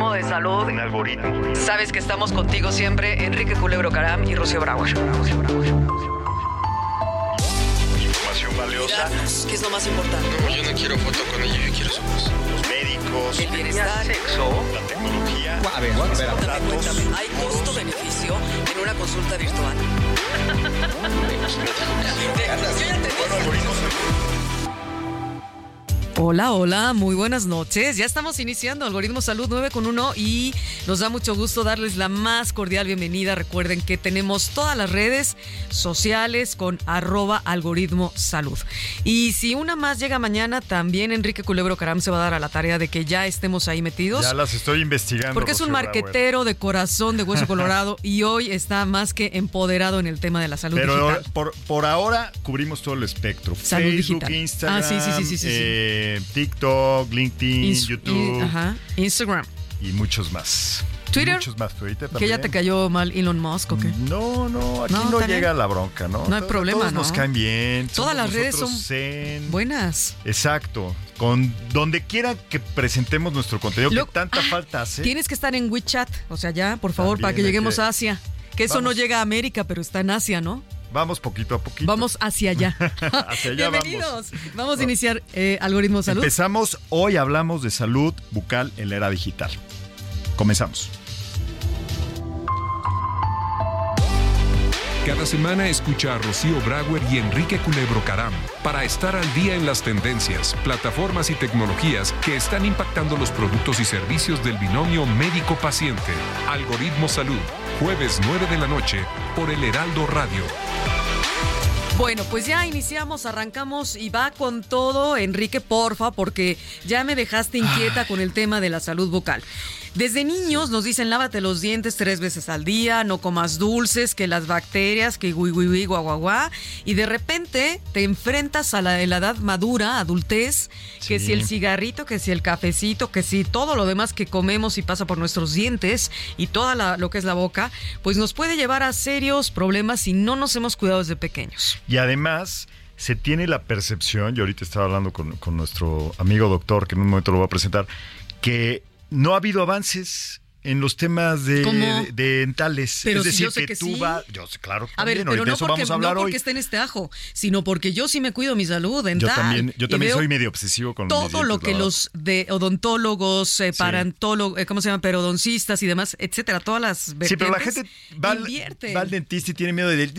Algoritmo de salud. Un algoritmo. Sabes que estamos contigo siempre, Enrique Culebro Caram y Rocío Brauer. Información valiosa. ¿Qué es lo más importante? Yo no quiero foto con ella, yo quiero su voz. Los médicos. El bienestar. Sexo. La tecnología. A ver, a ver, a ver. Datos. Cuéntame, ¿hay costo-beneficio en una consulta virtual? Yo ya entendí. Bueno, algoritmos. Hola, hola, muy buenas noches. Ya estamos iniciando Algoritmo Salud 9 con 1 y nos da mucho gusto darles la más cordial bienvenida. Recuerden que tenemos todas las redes sociales con arroba algoritmo salud. Y si una más llega mañana, también Enrique Culebro Caram se va a dar a la tarea de que ya estemos ahí metidos. Ya las estoy investigando. Porque es un Brauer. marquetero de corazón de hueso colorado y hoy está más que empoderado en el tema de la salud Pero digital. por, por ahora cubrimos todo el espectro. Salud Facebook, digital. Instagram, Ah, sí, sí, sí, sí, sí, sí. Eh, TikTok, LinkedIn, Ins- YouTube y- ajá, Instagram. y muchos más. Twitter, Muchos más. Twitter Que ya te cayó mal Elon Musk o qué. No, no, aquí No, llega la bronca, ¿no? No hay problema, Todos nos ¿no? caen bien. Todas las redes son zen. Buenas. Exacto. Con donde quiera que presentemos nuestro contenido, Lo- que tanta Ah, falta hace. Tienes que estar en WeChat, o sea, ya, por favor, También para que lleguemos que- a Asia. Que eso no llega a América, pero está en Asia, ¿no? Vamos poquito a poquito. Vamos hacia allá. Hacia allá vamos. Bienvenidos. Vamos, a iniciar eh, Algoritmo Salud. Empezamos, hoy hablamos de salud bucal en la era digital. Comenzamos. Cada semana escucha a Rocío Brauer y Enrique Culebro Caram para estar al día en las tendencias, plataformas y tecnologías que están impactando los productos y servicios del binomio médico-paciente. Algoritmo Salud, jueves 9 de la noche por el Heraldo Radio. Bueno, pues ya iniciamos, arrancamos y va con todo, Enrique, porfa, porque ya me dejaste inquieta con el tema de la salud bucal. Desde niños nos dicen lávate los dientes tres veces al día, no comas dulces, que las bacterias, que gui, gui, gui, guau, guau, guau, y de repente te enfrentas a la, la edad madura, adultez, que si el cigarrito, que si el cafecito, que si todo lo demás que comemos y pasa por nuestros dientes y toda la- lo que es la boca, pues nos puede llevar a serios problemas si no nos hemos cuidado desde pequeños. Y además se tiene la percepción, y ahorita estaba hablando con, con nuestro amigo doctor, que en un momento lo voy a presentar, que no ha habido avances en los temas de, ¿Cómo? de- de dentales. Pero es si decir, yo sé que, que tú sí. vas... Yo sé, claro, A ver, pero no eso porque, vamos a hablar no porque hoy. esté en este ajo, sino porque yo sí me cuido mi salud dental. Yo también, yo también soy medio obsesivo con todo dientes, lo que los de odontólogos, eh, parantólogos, eh, ¿cómo se llama? Perodoncistas y demás, etcétera, todas las Sí, pero la gente va al, invierten. va al dentista y tiene miedo de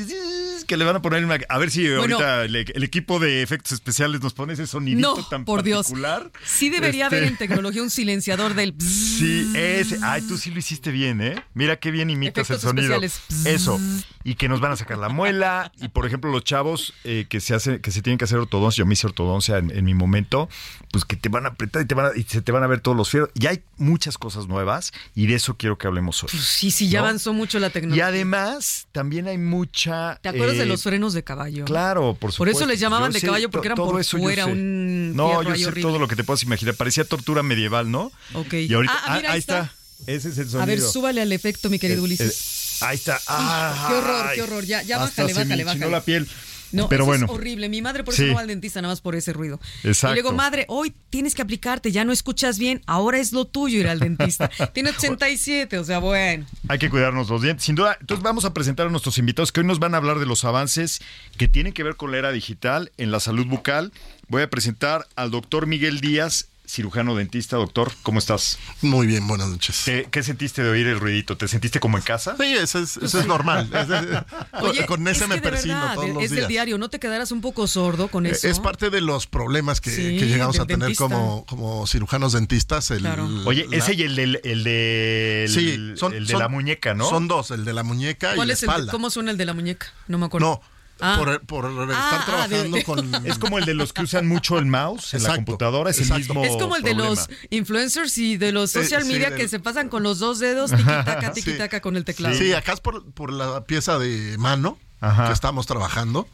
que le van a poner una... A ver si Bueno. ahorita el, el equipo de efectos especiales nos pone ese sonidito no, tan por Dios. particular. Sí debería Este, haber en tecnología un silenciador del. Sí, ese. Ay, tú sí lo hiciste bien, ¿eh? Mira qué bien imitas Efectos el sonido. especiales. Eso. Y que nos van a sacar la muela. Y por ejemplo, los chavos eh, que se hace, que se tienen que hacer ortodoncia, yo me hice ortodoncia en, en mi momento, pues que te van a apretar y te van a- y se te van a ver todos los fieros. Y hay muchas cosas nuevas y de eso quiero que hablemos hoy. Pues sí, sí, ya ¿No? avanzó mucho la Y tecnología. además, también hay mucha. ¿Te acuerdas de eh, los frenos de caballo? Claro, por supuesto. Por eso les llamaban Yo de caballo, porque eran por eso fuera un No, yo sé horrible. todo lo que te puedas imaginar. Parecía tortura medieval, ¿no? Ok. Y ahorita, Ah, mira, ahí ahí está. está. Ese es el sonido. A ver, súbale al efecto, mi querido Ulises. ahí está. Ah, qué horror, qué horror. Ya- ya bájale, bájale, bájale. la piel. No, Pero eso bueno. es horrible. Mi madre por eso Sí. no va al dentista nada más por ese ruido. Exacto. Y le digo, madre, hoy tienes que aplicarte, ya no escuchas bien, ahora es lo tuyo ir al dentista. Tiene 87, o sea, bueno. Hay que cuidarnos los dientes, sin duda. Entonces vamos a presentar a nuestros invitados que hoy nos van a hablar de los avances que tienen que ver con la era digital en la salud bucal. Voy a presentar al doctor Miguel Díaz, cirujano dentista. Doctor, ¿cómo estás? Muy bien, buenas noches. ¿Qué, qué sentiste de oír el ruidito? ¿Te sentiste como en casa? Sí, eso es, eso es normal. Es- es- Oye, con ese es me que persino verdad, todos los es del días. diario, ¿no te quedarás un poco sordo con eso? Es parte de los problemas que, Sí, que llegamos a tener dentista. como, como cirujanos dentistas. El, Claro. Oye, la- ese y el, del, el de, Sí, son, el de son- la muñeca, ¿no? Son dos, el de la muñeca y ¿Cuál la es el de- espalda. ¿Cómo suena el de la muñeca? No me acuerdo. No, Ah. por, por estar Ah, ah, trabajando con... Es como el de los que usan mucho el mouse en la computadora, es el mismo Es como el de los influencers y de los Eh, social sí, media del- que se pasan con los dos dedos, tiquitaca, tiquitaca con el teclado. Sí, acá es por, por la pieza de mano Ajá. que estamos trabajando.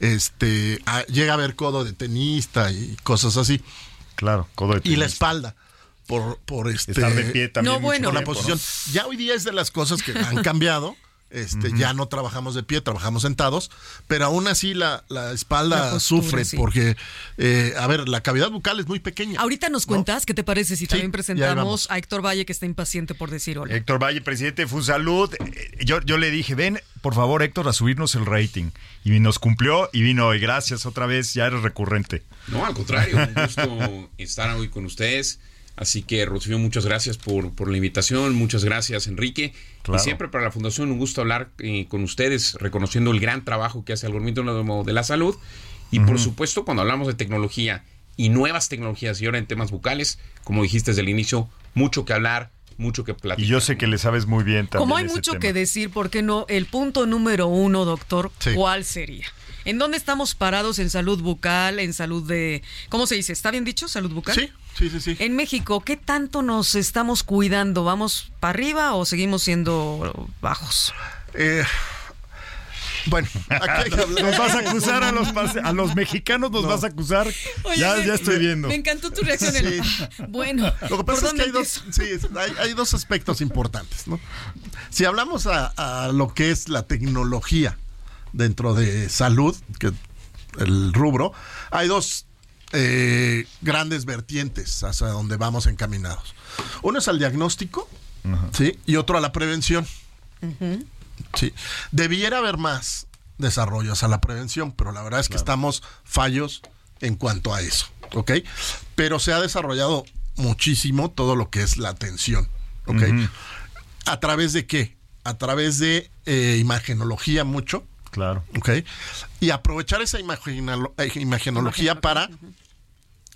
Este, llega a haber codo de tenista y cosas así. Claro, codo de Y la espalda. Por, por este. Estar de pie también. No, mucho bueno. por la posición. Ya hoy día es de las cosas que han cambiado. Este, ya no trabajamos de pie, trabajamos sentados, pero aún así la, la espalda La postura, sufre sí. porque, eh, a ver, la cavidad bucal es muy pequeña. Ahorita nos cuentas, ¿qué te parece si también presentamos a Héctor Valle que está impaciente por decir hola? Héctor Valle, presidente de Funsalud. eh, Yo, yo le dije, ven, por favor, Héctor, a subirnos el rating. Y nos cumplió y vino hoy. Gracias otra vez, ya eres recurrente. No, al contrario, un gusto estar hoy con ustedes. Así que, Rocío, muchas gracias por, por la invitación, muchas gracias, Enrique. Claro. Y siempre para la Fundación un gusto hablar eh, con ustedes, reconociendo el gran trabajo que hace el Gobierno de la Salud. Y por supuesto, cuando hablamos de tecnología y nuevas tecnologías y ahora en temas bucales, como dijiste desde el inicio, mucho que hablar, mucho que platicar. Y yo sé que le sabes muy bien también. Como hay ese mucho tema. que decir, ¿por qué no? El punto número uno, doctor, Sí. ¿cuál sería? ¿En dónde estamos parados en salud bucal, en salud de... ¿Cómo se dice? ¿Está bien dicho? ¿Salud bucal? Sí, sí, sí, sí. En México, ¿qué tanto nos estamos cuidando? ¿Vamos para arriba o seguimos siendo bajos? Eh, bueno, aquí Nos vas a acusar a los, a los mexicanos, nos vas a acusar. ya, me- ya estoy viendo. Me encantó tu reacción. el- Sí. Bueno, Lo que ¿por pasa es que hay dos, empiezo? sí, hay, hay dos aspectos importantes. ¿no? Si hablamos a, a lo que es la tecnología dentro de salud, que el rubro, hay dos eh, grandes vertientes hacia donde vamos encaminados. Uno es al diagnóstico ¿sí? y otro a la prevención. Sí. Debiera haber más desarrollos a la prevención, pero la verdad es que estamos fallos en cuanto a eso, ¿ok? Pero se ha desarrollado muchísimo todo lo que es la atención, ¿ok? ¿A través de qué? A través de eh, imagenología mucho, Claro. ¿ok? Y aprovechar esa imagenología para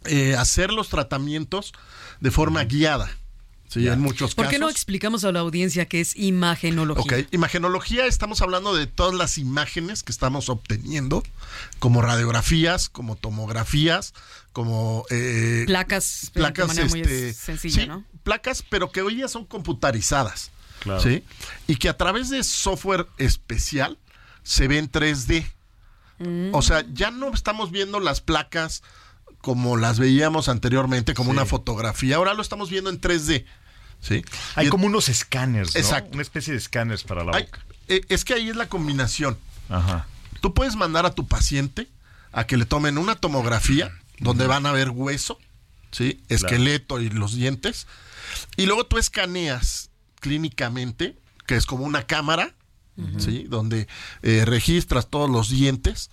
eh, hacer los tratamientos de forma guiada, ¿sí? En muchos ¿Por casos. qué no explicamos a la audiencia qué es imagenología? Ok, imagenología, estamos hablando de todas las imágenes que estamos obteniendo, como radiografías, como tomografías, como eh, Placas, de placas muy este, sencilla, sí, ¿no? placas, pero que hoy ya son computarizadas, Claro. ¿sí? Y que a través de software especial se ve en 3D. O sea, ya no estamos viendo las placas como las veíamos anteriormente, como Sí. una fotografía, ahora lo estamos viendo en 3D. ¿Sí? Hay Y- como unos escáneres, ¿no? Exacto. Una especie de escáneres para la boca. eh, es que ahí es la combinación. Ajá. Tú puedes mandar a tu paciente a que le tomen una tomografía donde van a ver hueso, ¿sí? esqueleto y los dientes. Y luego tú escaneas clínicamente, que es como una cámara, ¿sí? donde eh, registras todos los dientes.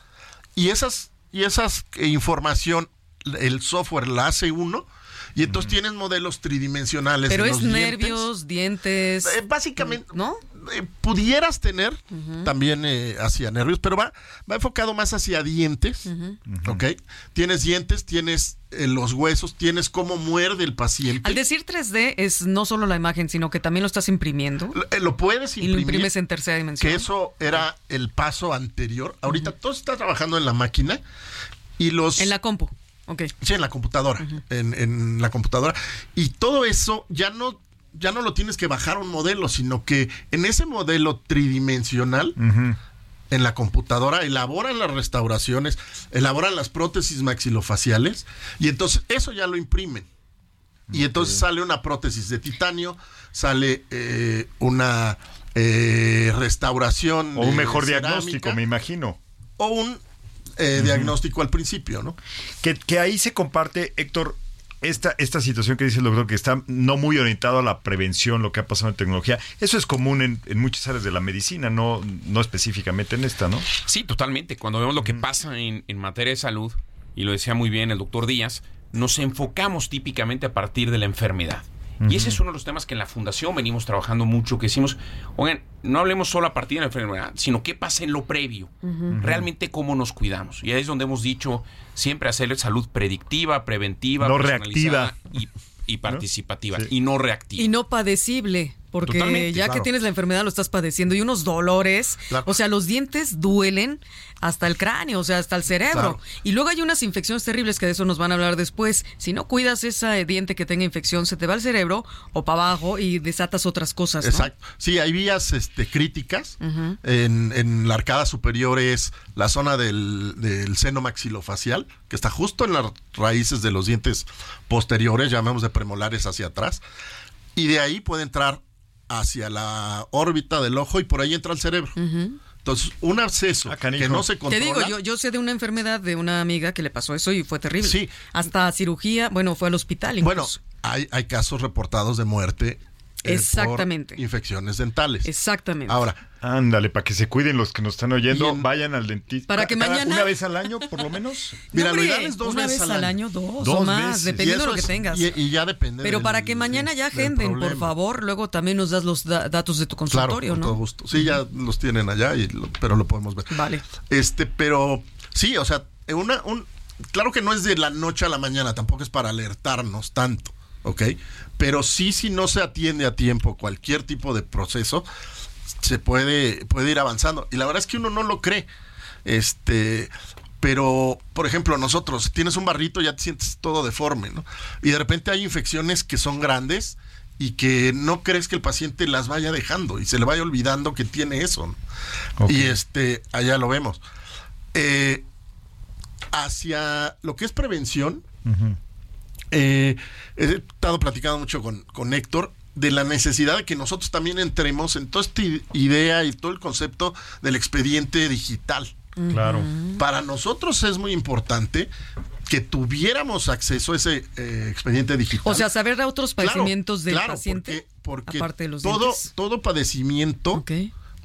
Y esas, y esas eh, información, el software la hace uno. Y entonces tienes modelos tridimensionales. Pero es los nervios, dientes. Eh, básicamente, ¿No? eh, pudieras tener también eh, hacia nervios, pero va, va enfocado más hacia dientes, ¿ok? Tienes dientes, tienes los huesos, tienes cómo muerde el paciente. Al decir 3D es no solo la imagen, sino que también lo estás imprimiendo Lo, lo puedes y lo imprimir, imprimes en tercera dimensión. que eso era el paso anterior. Ahorita todo está trabajando en la máquina y los... En la compu. Sí, en la computadora, en, en la computadora. Y todo eso ya no, ya no lo tienes que bajar a un modelo, sino que en ese modelo tridimensional, en la computadora, elaboran las restauraciones, elaboran las prótesis maxilofaciales, y entonces eso ya lo imprimen. Y entonces sale una prótesis de titanio, sale eh, una eh, restauración. O un de mejor cerámica, diagnóstico, me imagino. O un eh, diagnóstico al principio, ¿no? Que, que ahí se comparte, Héctor, esta, esta situación que dice el doctor, que está no muy orientado a la prevención, lo que ha pasado en tecnología. Eso es común en, en muchas áreas de la medicina, no, no específicamente en esta, ¿no? Sí, totalmente. Cuando vemos lo que pasa en, en materia de salud, y lo decía muy bien el doctor Díaz, nos enfocamos típicamente a partir de la enfermedad. Y ese es uno de los temas que en la fundación venimos trabajando mucho, que decimos, oigan, no hablemos solo a partir de la enfermedad, sino qué pasa en lo previo, realmente cómo nos cuidamos. Y ahí es donde hemos dicho siempre hacer salud predictiva, preventiva, No personalizada reactiva. y, y participativa, Sí. y no reactiva. Y no padecible. Porque Totalmente, ya que tienes la enfermedad lo estás padeciendo y unos dolores, Claro. o sea, los dientes duelen hasta el cráneo, o sea, hasta el cerebro. Claro. Y luego hay unas infecciones terribles que de eso nos van a hablar después. Si no cuidas ese diente que tenga infección, se te va al cerebro o para abajo y desatas otras cosas. ¿no? Exacto. Sí, hay vías este, críticas. en, en la arcada superior es la zona del, del seno maxilofacial, que está justo en las raíces de los dientes posteriores, llamamos de premolares hacia atrás. Y de ahí puede entrar hacia la órbita del ojo y por ahí entra el cerebro. Entonces, un absceso Ah, que no se Te controla. digo, yo, yo sé de una enfermedad de una amiga que le pasó eso y fue terrible. Sí. Hasta cirugía, bueno, fue al hospital Bueno, hay, hay casos reportados de muerte. Exactamente. por infecciones dentales. Exactamente. Ahora, Ándale, para que se cuiden los que nos están oyendo, en- vayan al dentista. Para que Cada- mañana- Una vez al año, por lo menos. mira, No, lo ideal es dos una veces vez al al año. año, dos, Dos o más, veces. Dependiendo de lo que es- tengas. Y, y ya depende. Pero del- para que mañana ya agenden, por favor, luego también nos das los da- datos de tu Claro, consultorio, con todo ¿no? gusto. Sí, ya los tienen allá, y lo- pero lo podemos ver. Vale. Este, pero sí, o sea, una, un, claro que no es de la noche a la mañana, tampoco es para alertarnos tanto, ¿ok? Pero sí, si no se atiende a tiempo cualquier tipo de proceso, se puede, puede ir avanzando. Y la verdad es que uno no lo cree. Este, pero, por ejemplo, nosotros, tienes un barrito, ya te sientes todo deforme, ¿no? Y de repente hay infecciones que son grandes y que no crees que el paciente las vaya dejando y se le vaya olvidando que tiene eso. ¿no? Y este, allá lo vemos. Eh, hacia lo que es prevención, eh, he estado platicando mucho con, con Héctor de la necesidad de que nosotros también entremos en toda esta idea y todo el concepto del expediente digital. Claro. Para nosotros es muy importante que tuviéramos acceso a ese eh, expediente digital. O sea, saber de otros Claro, padecimientos del claro, paciente, porque, porque aparte de los todo, dientes. todo padecimiento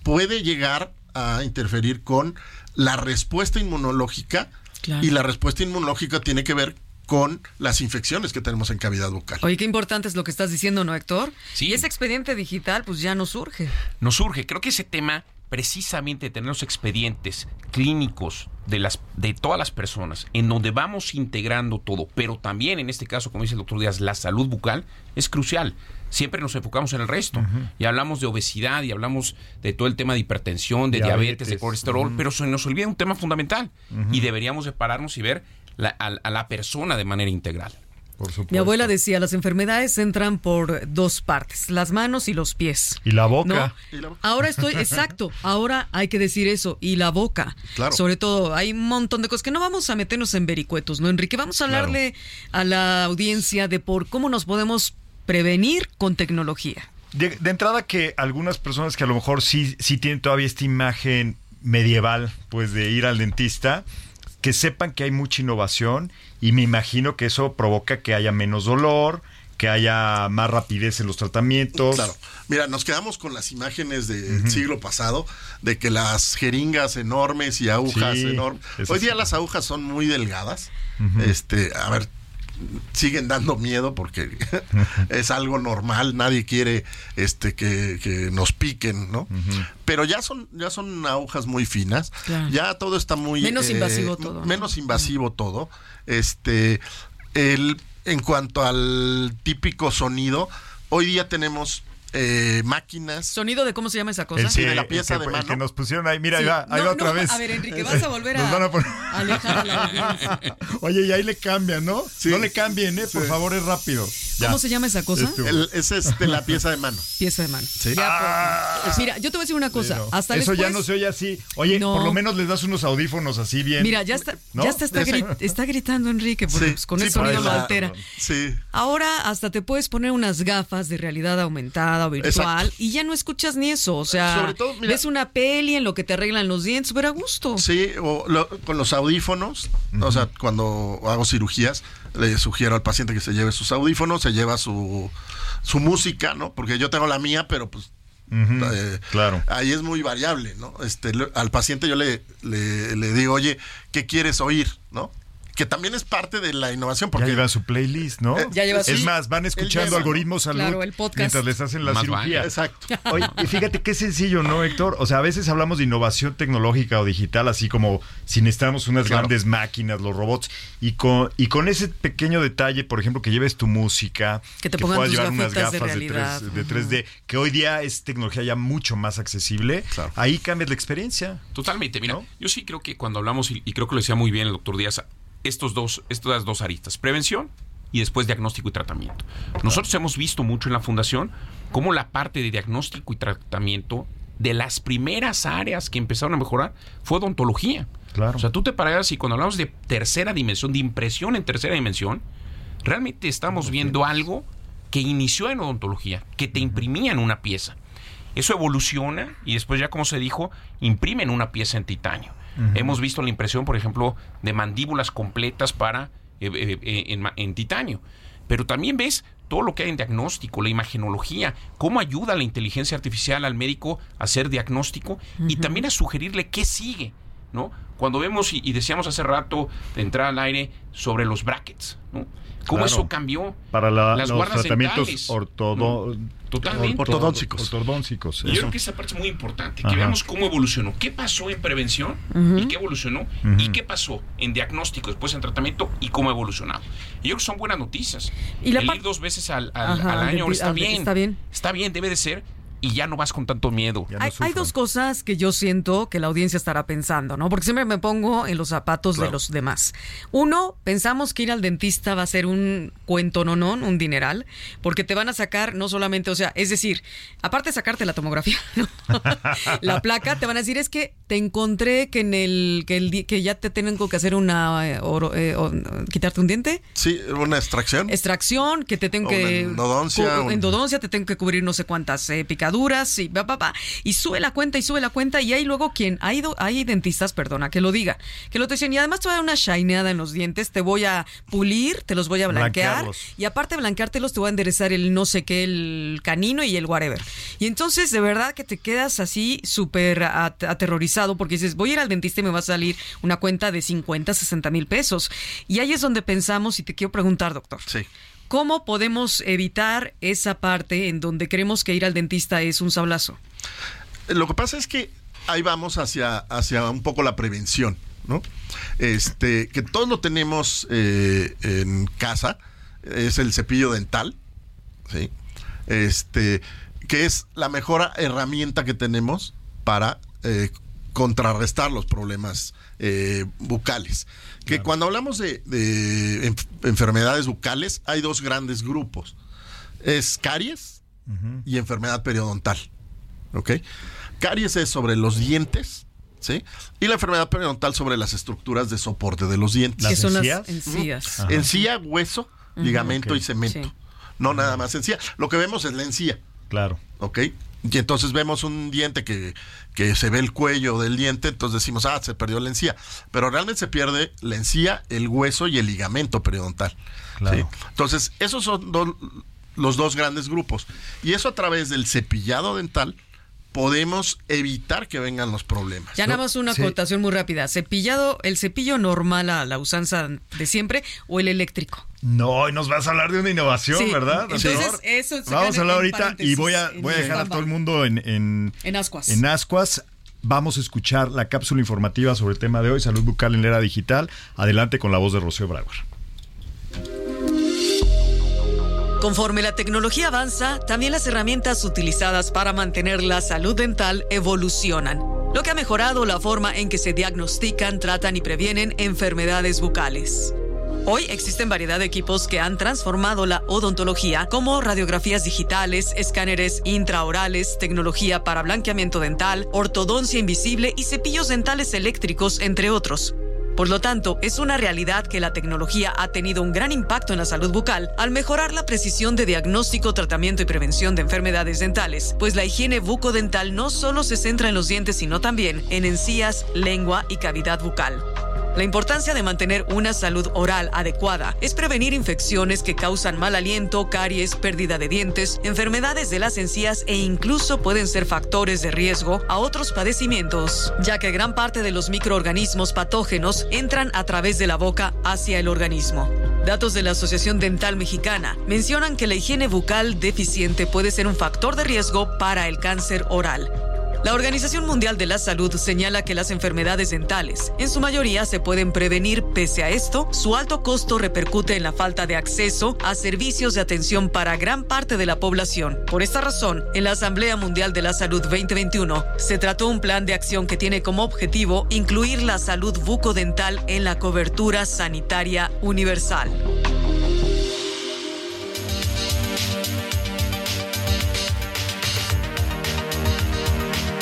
puede llegar a interferir con la respuesta inmunológica Claro. y la respuesta inmunológica tiene que ver con las infecciones que tenemos en cavidad bucal. Oye, qué importante es lo que estás diciendo, ¿no, Héctor? Sí. Y ese expediente digital, pues ya no surge. nos surge. Creo que ese tema, precisamente tener los expedientes clínicos de las de todas las personas, en donde vamos integrando todo, pero también en este caso, como dice el doctor Díaz, la salud bucal es crucial. Siempre nos enfocamos en el resto y hablamos de obesidad y hablamos de todo el tema de hipertensión, de diabetes, Diabetes. de colesterol, pero se nos olvida un tema fundamental y deberíamos de pararnos y ver la- a, a la persona de manera integral. Por supuesto. Mi abuela decía, las enfermedades entran por dos partes, las manos y los pies. Y la boca. ¿No? Y la boca. Ahora estoy, exacto, ahora hay que decir eso, y la boca. Claro. Sobre todo, hay un montón de cosas que no vamos a meternos en vericuetos, ¿no, Enrique? Vamos a hablarle a la audiencia de por cómo nos podemos prevenir con tecnología. De, de entrada que algunas personas que a lo mejor sí, sí tienen todavía esta imagen medieval, pues de ir al dentista, que sepan que hay mucha innovación y me imagino que eso provoca que haya menos dolor, que haya más rapidez en los tratamientos. Claro. Mira, nos quedamos con las imágenes del siglo pasado, de que las jeringas enormes y agujas Sí, enormes. Hoy sí. día las agujas son muy delgadas. Este, a ver, siguen dando miedo porque es algo normal, nadie quiere este que, que nos piquen, ¿no? Pero ya son, ya son agujas muy finas, Claro. ya todo está muy Menos invasivo todo, ¿no? Menos invasivo todo. Este, el, en cuanto al típico sonido, hoy día tenemos eh, máquinas. ¿Sonido de cómo se llama esa cosa? El, Sí, de la el pieza que, de el mano. que nos pusieron ahí, mira, Sí. ahí va, ahí No, va otra no, vez. a ver, Enrique, vas a volver Nos a- van a poner- a alejar a la. Oye, y ahí le cambian, ¿no? No le cambien, ¿eh? Por favor, es rápido. Ya. ¿Cómo se llama esa cosa? Estuvo. El- es este, la pieza de mano. Pieza de mano. Sí. Ya, por- Mira, yo te voy a decir una cosa. Pero Hasta eso ya no se oye así. Oye, No. por lo menos les das unos audífonos así bien. Mira, ya está, ¿No? ya está, está, gri- está gritando Enrique, porque Sí, pues, con sí, el sonido lo altera. Sí. Ahora hasta te puedes poner unas gafas de realidad aumentada o virtual Exacto. y ya no escuchas ni eso. O sea, Sobre todo, mira- ves una peli en lo que te arreglan los dientes, pero a gusto. Sí, o lo- con los audífonos, o sea, cuando hago cirugías, le sugiero al paciente que se lleve sus audífonos, se lleva su, su música, ¿no? Porque yo tengo la mía, pero pues eh, claro. ahí es muy variable, ¿no? Este, al paciente yo le, le, le digo, oye, ¿qué quieres oír? ¿No? Que también es parte de la innovación. Porque ya llevan su playlist, ¿no? Eh, ya lleva es más, van escuchando algoritmos salud Claro, el podcast. mientras les hacen la Más cirugía. Exacto. Oye, y fíjate qué sencillo, ¿no, Héctor? O sea, a veces hablamos de innovación tecnológica o digital, así como si necesitamos unas Claro. grandes máquinas, los robots, y con, y con ese pequeño detalle, por ejemplo, que lleves tu música, Que te pongan puedas llevar unas de gafas de, realidad. 3, de 3D, que hoy día es tecnología ya mucho más accesible, Claro. ahí cambias la experiencia. Totalmente, mira, ¿No? yo sí creo que cuando hablamos, y, y creo que lo decía muy bien el doctor Díaz, estos dos, estas dos aristas, prevención y después diagnóstico y tratamiento. Nosotros hemos visto mucho en la fundación cómo la parte de diagnóstico y tratamiento de las primeras áreas que empezaron a mejorar fue odontología. Claro. O sea, tú te paras y cuando hablamos de tercera dimensión, de impresión en tercera dimensión, realmente estamos viendo algo que inició en odontología, que te imprimían una pieza. Eso evoluciona y después ya como se dijo, imprimen una pieza en titanio. Hemos visto la impresión, por ejemplo, de mandíbulas completas para eh, eh, eh, en, en titanio. Pero también ves todo lo que hay en diagnóstico, la imagenología, cómo ayuda la inteligencia artificial al médico a hacer diagnóstico y también a sugerirle qué sigue, ¿no? Cuando vemos y, y decíamos hace rato de entrar al aire sobre los brackets, ¿no? Cómo Claro. eso cambió. Para la- Las los guardas tratamientos dentales, ortodo- ¿no? Totalmente. Y yo creo que esa parte es muy importante, que Ajá. veamos cómo evolucionó, qué pasó en prevención y qué evolucionó, y qué pasó en diagnóstico, después en tratamiento y cómo evolucionó. Y yo creo que son buenas noticias. Y la El ir dos veces al, al- Ajá, al año está al- bien. está bien. Está bien, debe de ser, y ya no vas con tanto miedo. No Hay, dos cosas que yo siento que la audiencia estará pensando, ¿no? Porque siempre me pongo en los zapatos de los demás. Uno, pensamos que ir al dentista va a ser un cuento no, no, un dineral, porque te van a sacar no solamente, o sea, es decir, aparte de sacarte la tomografía, ¿no? la placa, te van a decir es que te encontré que en el que el que ya te tengo que hacer una eh, oro- eh, o- quitarte un diente. Sí, una extracción. Extracción, que te tengo O que. una endodoncia, un- endodoncia, te tengo que cubrir no sé cuántas eh, picaduras y va, va, va. Y sube la cuenta y sube la cuenta. Y hay luego quien. Hay, do- hay dentistas, perdona, que lo diga. Que lo te dicen. Y además te voy a dar una shineada en los dientes. Te voy a pulir, te los voy a blanquear. Blanquearlos. Y aparte de blanqueártelos, te voy a enderezar el no sé qué, el canino y el whatever. Y entonces, de verdad que te quedas así súper at- aterrorizado porque dices, voy a ir al dentista y me va a salir una cuenta de 50, 60 mil pesos. Y ahí es donde pensamos, y te quiero preguntar, doctor. Sí. ¿Cómo podemos evitar esa parte en donde creemos que ir al dentista es un sablazo? Lo que pasa es que ahí vamos hacia, hacia un poco la prevención, ¿no? Este, que todos lo tenemos eh, en casa, es el cepillo dental, ¿sí? Este, que es la mejor herramienta que tenemos para eh, contrarrestar los problemas eh, bucales. Que cuando hablamos de, de enf- enfermedades bucales, hay dos grandes grupos. Es caries y enfermedad periodontal. ¿Ok? Caries es sobre los dientes, ¿sí? Y la enfermedad periodontal sobre las estructuras de soporte de los dientes. ¿Las que son encías? las encías. Encía, hueso, ligamento y cemento. Sí. No nada más encía. Lo que vemos es la encía, Claro. ¿ok? Y entonces vemos un diente que, que se ve el cuello del diente, entonces decimos, ah, se perdió la encía. Pero realmente se pierde la encía, el hueso y el ligamento periodontal. Claro. ¿sí? Entonces, esos son do- los dos grandes grupos. Y eso a través del cepillado dental podemos evitar que vengan los problemas. Ya nada más una Sí. acotación muy rápida. ¿Cepillado, el cepillo normal a la usanza de siempre o el eléctrico? No, y nos vas a hablar de una innovación, Sí, ¿verdad? entonces, eso se Vamos a hablar ahorita y voy a, voy a dejar a todo el mundo en, en, En ascuas. en ascuas. Vamos a escuchar la cápsula informativa sobre el tema de hoy, salud bucal en la era digital. Adelante con la voz de Rocío Brauer. Conforme la tecnología avanza, también las herramientas utilizadas para mantener la salud dental evolucionan, lo que ha mejorado la forma en que se diagnostican, tratan y previenen enfermedades bucales. Hoy existen variedad de equipos que han transformado la odontología, como radiografías digitales, escáneres intraorales, tecnología para blanqueamiento dental, ortodoncia invisible y cepillos dentales eléctricos, entre otros. Por lo tanto, es una realidad que la tecnología ha tenido un gran impacto en la salud bucal al mejorar la precisión de diagnóstico, tratamiento y prevención de enfermedades dentales, pues la higiene bucodental no solo se centra en los dientes, sino también en encías, lengua y cavidad bucal. La importancia de mantener una salud oral adecuada es prevenir infecciones que causan mal aliento, caries, pérdida de dientes, enfermedades de las encías e incluso pueden ser factores de riesgo a otros padecimientos, ya que gran parte de los microorganismos patógenos entran a través de la boca hacia el organismo. Datos de la Asociación Dental Mexicana mencionan que la higiene bucal deficiente puede ser un factor de riesgo para el cáncer oral. La Organización Mundial de la Salud señala que las enfermedades dentales en su mayoría se pueden prevenir. Pese a esto, su alto costo repercute en la falta de acceso a servicios de atención para gran parte de la población. Por esta razón, en la Asamblea Mundial de la Salud 2021 se trató un plan de acción que tiene como objetivo incluir la salud bucodental en la cobertura sanitaria universal.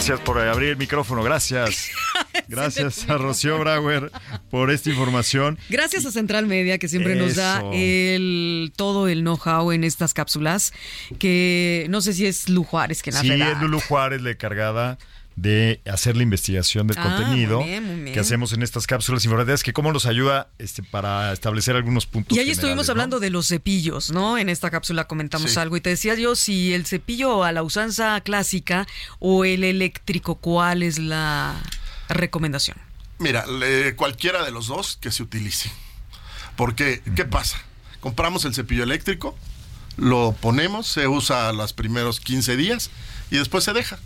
Gracias por abrir el micrófono, gracias. Gracias a Rocío Brauer por esta información. Gracias a Central Media que siempre nos da el todo el know-how en estas cápsulas que no sé si es Lu Juárez que las Sí, es. Lulu Juárez la encargada de hacer la investigación del Ah, contenido muy bien, muy bien. que hacemos en estas cápsulas informativas, que cómo nos ayuda este, para establecer algunos puntos. Y ahí estuvimos hablando de los cepillos, ¿no? En esta cápsula comentamos Sí. algo y te decía yo si el cepillo a la usanza clásica o el eléctrico, ¿cuál es la recomendación? Mira, le- cualquiera de los dos que se utilice. Porque, ¿qué pasa? Compramos el cepillo eléctrico, lo ponemos, se usa los primeros 15 días y después se deja.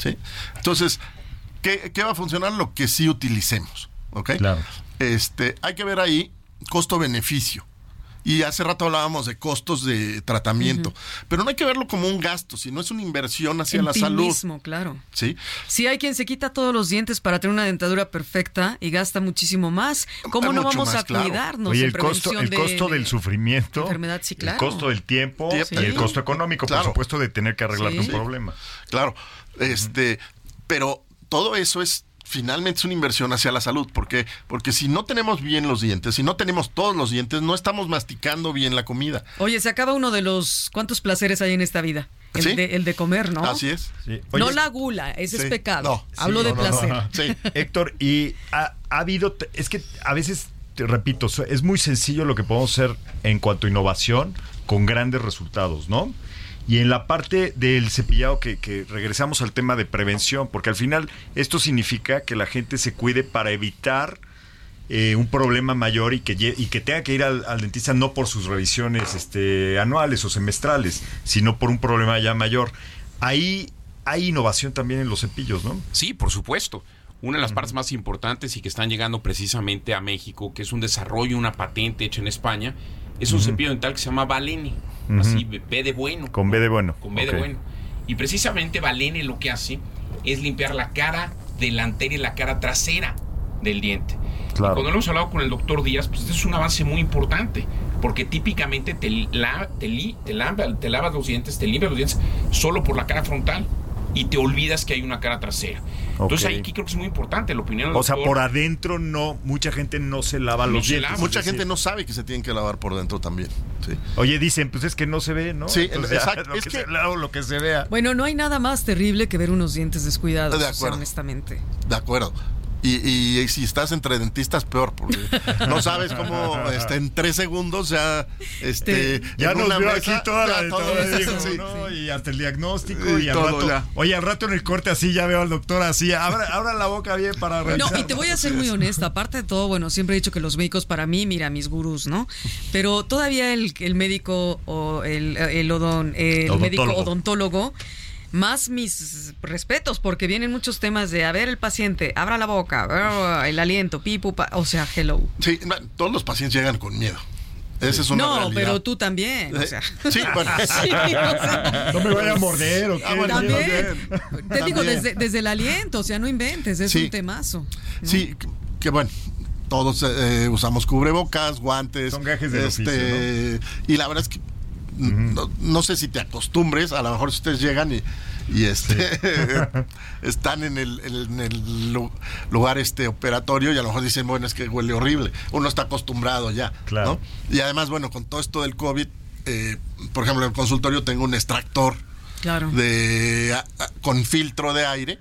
¿Sí? Entonces, ¿qué, qué va a funcionar? Lo que sí utilicemos. ¿ok? Claro. Este, hay que ver ahí costo-beneficio. Y hace rato hablábamos de costos de tratamiento. Pero no hay que verlo como un gasto, sino es una inversión hacia en la ti salud. mismo, claro. ¿sí? Si hay quien se quita todos los dientes para tener una dentadura perfecta y gasta muchísimo más, ¿cómo no vamos más, a claro. cuidarnos Oye, el costo, el costo de del sufrimiento, enfermedad, sí, claro. el costo del tiempo y el costo económico, Claro. por supuesto, de tener que arreglarte Sí. un problema. Claro, este, pero todo eso es finalmente es una inversión hacia la salud, porque porque si no tenemos bien los dientes, si no tenemos todos los dientes, no estamos masticando bien la comida. Oye, se acaba uno de los cuántos placeres hay en esta vida. El, ¿Sí? de, el de comer, ¿no? Así es. Sí. no la gula, ese es pecado. No, Hablo sí, de no, no, no. placer. Sí. Héctor, y ha, ha habido, es que a veces, te repito, so- es muy sencillo lo que podemos hacer en cuanto a innovación con grandes resultados, ¿no? Y en la parte del cepillado que, que regresamos al tema de prevención, porque al final esto significa que la gente se cuide para evitar eh, un problema mayor y que, y que tenga que ir al, al dentista no por sus revisiones este, anuales o semestrales, sino por un problema ya mayor. Ahí hay innovación también en los cepillos, ¿no? Sí, por supuesto. Una de las partes más importantes y que están llegando precisamente a México, que es un desarrollo, una patente hecha en España, es un cepillo dental que se llama Valene. Así, B de bueno. Con B de bueno. Con B de bueno. Y precisamente Valene lo que hace es limpiar la cara delantera y la cara trasera del diente. Claro. Y cuando lo hemos hablado con el doctor Díaz, pues este es un avance muy importante, porque típicamente te, la- te, li- te lava- te lavas los dientes, te limpias los dientes solo por la cara frontal y te olvidas que hay una cara trasera. Entonces Ok. ahí aquí creo que es muy importante la opinión del O sea, doctor. por adentro no, mucha gente no se lava No los se dientes. lava. Mucha decir, gente no sabe que se tienen que lavar por dentro también. Sí. Oye, dicen, pues es que no se ve, ¿no? Sí, Entonces, ya, exacto. Lo Es que, que- se lava, lo que se vea. Bueno, no hay nada más terrible que ver unos dientes descuidados, De o sea, acuerdo. honestamente. De acuerdo. Y, y si estás entre dentistas, peor, porque no sabes cómo este, en tres segundos ya. Este, Ya en nos vio mesa, aquí toda la ya todo eso, dijo, sí. ¿no? Y hasta el diagnóstico Y y, al todo rato. ya. Oye, al rato en el corte así ya veo al doctor así. Abra, abra la boca bien para No, revisar. y te voy a ser muy honesta. Aparte de todo, bueno, siempre he dicho que los médicos para mí, mira, mis gurús, ¿no? Pero todavía el, el médico o el, el, odon- el médico Odontólogo. Más mis respetos, porque vienen muchos temas de, a ver, el paciente, abra la boca, ah, el aliento, pipu, pa- o sea, hello. Sí, todos los pacientes llegan con miedo. Esa es una No, realidad. pero tú también, o sea. Eh, Sí, bueno. Sí, o sea, No me vaya a morder o qué. Ah, bueno, También. también. Te digo, También. desde, desde el aliento, o sea, no inventes, es Sí. un temazo. ¿no? Sí, que, que bueno, todos eh, usamos cubrebocas, guantes. Son gajes del este, Y la verdad es que no, no sé si te acostumbres, a lo mejor si ustedes llegan y, y este están en el, en el lu- lugar este operatorio y a lo mejor dicen, bueno, es que huele horrible. Uno está acostumbrado ya. Claro. ¿no? Y además, bueno, con todo esto del COVID, eh, por ejemplo, en el consultorio tengo un extractor Claro. de a- a- con filtro de aire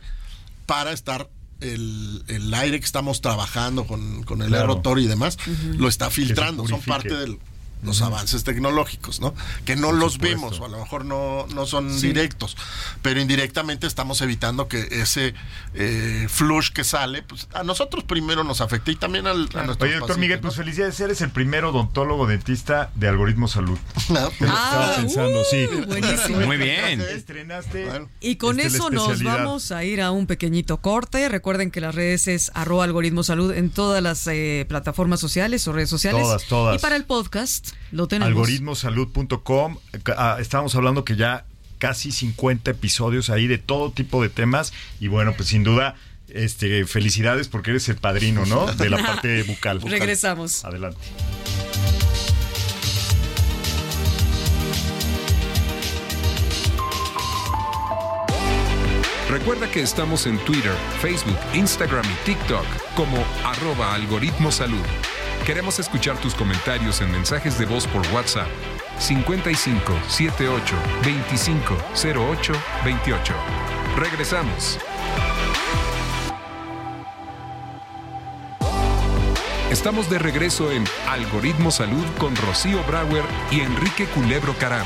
para estar el, el aire que estamos trabajando con, con el Claro. aerotor y demás, lo está filtrando. Son parte de los avances tecnológicos, ¿no? Que no los supuesto. vemos, o a lo mejor no, no son directos, pero indirectamente estamos evitando que ese eh, flush que sale, pues a nosotros primero nos afecte y también al, a nuestros Oye, doctor Miguel, pues felicidades, eres el primer odontólogo dentista de Algoritmo Salud. ¿no? Lo estaba Ah, pensando, sí. uh, buenísimo. Muy bien. Estrenaste. Bueno. Y con Este, eso nos vamos a ir a un pequeñito corte. Recuerden que las redes es arroba algoritmo salud en todas las eh, plataformas sociales o redes sociales. Todas, todas. Y para el podcast lo tenemos. algoritmosalud.com. Ah, estábamos hablando que ya casi 50 episodios ahí de todo tipo de temas. Y bueno, pues sin duda, este, felicidades porque eres el padrino, ¿no? De la parte bucal. Regresamos. Adelante. Recuerda que estamos en Twitter, Facebook, Instagram y TikTok como arroba algoritmo salud. Queremos escuchar tus comentarios en mensajes de voz por WhatsApp 55 78 25 08 28. Regresamos. Estamos de regreso en Algoritmo Salud con Rocío Brauer y Enrique Culebro Caram.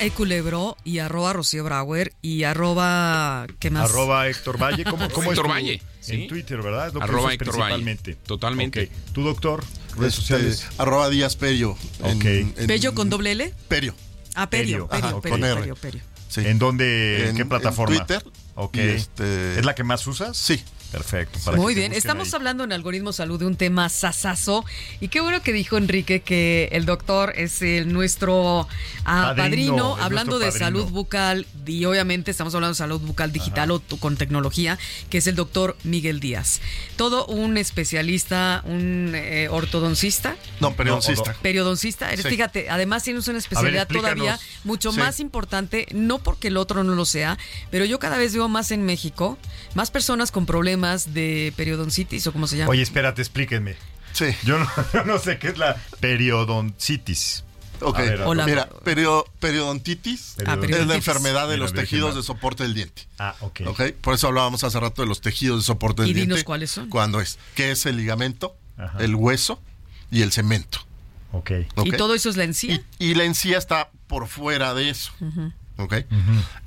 El Culebro y arroba Rocío Brauer y arroba. ¿Qué más? Arroba Héctor Valle. ¿Cómo, cómo es Héctor tu- Valle, sí. En Twitter, ¿verdad? Es lo Arroba Héctor Valle. principalmente. Totalmente. Ok. ¿Tu doctor? Redes Este, sociales. arroba Díaz Perio. en- Ok. en- ¿Pello con doble L? Perio. Ah, Perio. Perio. Perio, Ajá, Perio, con R. Perio, Perio. sí. ¿En dónde? En- ¿Qué en plataforma? Twitter. Ok. Y este- ¿Es la que más usas? Sí. Perfecto. para Muy bien, estamos ahí. hablando en Algoritmo Salud de un tema sasazo. Y qué bueno que dijo Enrique que el doctor es el nuestro ah, Padrino, hablando de padrino. salud bucal. Y obviamente estamos hablando de salud bucal digital o con tecnología, que es el doctor Miguel Díaz. Todo un especialista, un eh, ortodoncista. No, periodoncista. Periodoncista, Sí. fíjate, además tienes una especialidad todavía mucho Sí. más importante, no porque el otro no lo sea, pero yo cada vez veo más en México, más personas con problemas de periodoncitis o como se llama. Oye, espérate, explíquenme. Sí. Yo no, yo no sé qué es la periodoncitis. Ok. Ver, Hola. Mira, perio- periodontitis Ah, es la enfermedad de Mira, los tejidos de soporte del diente. Ah, ok. Ok. Por eso hablábamos hace rato de los tejidos de soporte del Y dinos diente. cuáles son. ¿Cuándo es? ¿Qué es el ligamento, Ajá. el hueso y el cemento? Ok. ¿ok? Y todo eso es la encía. Y, y la encía está por fuera de eso. ¿Ok?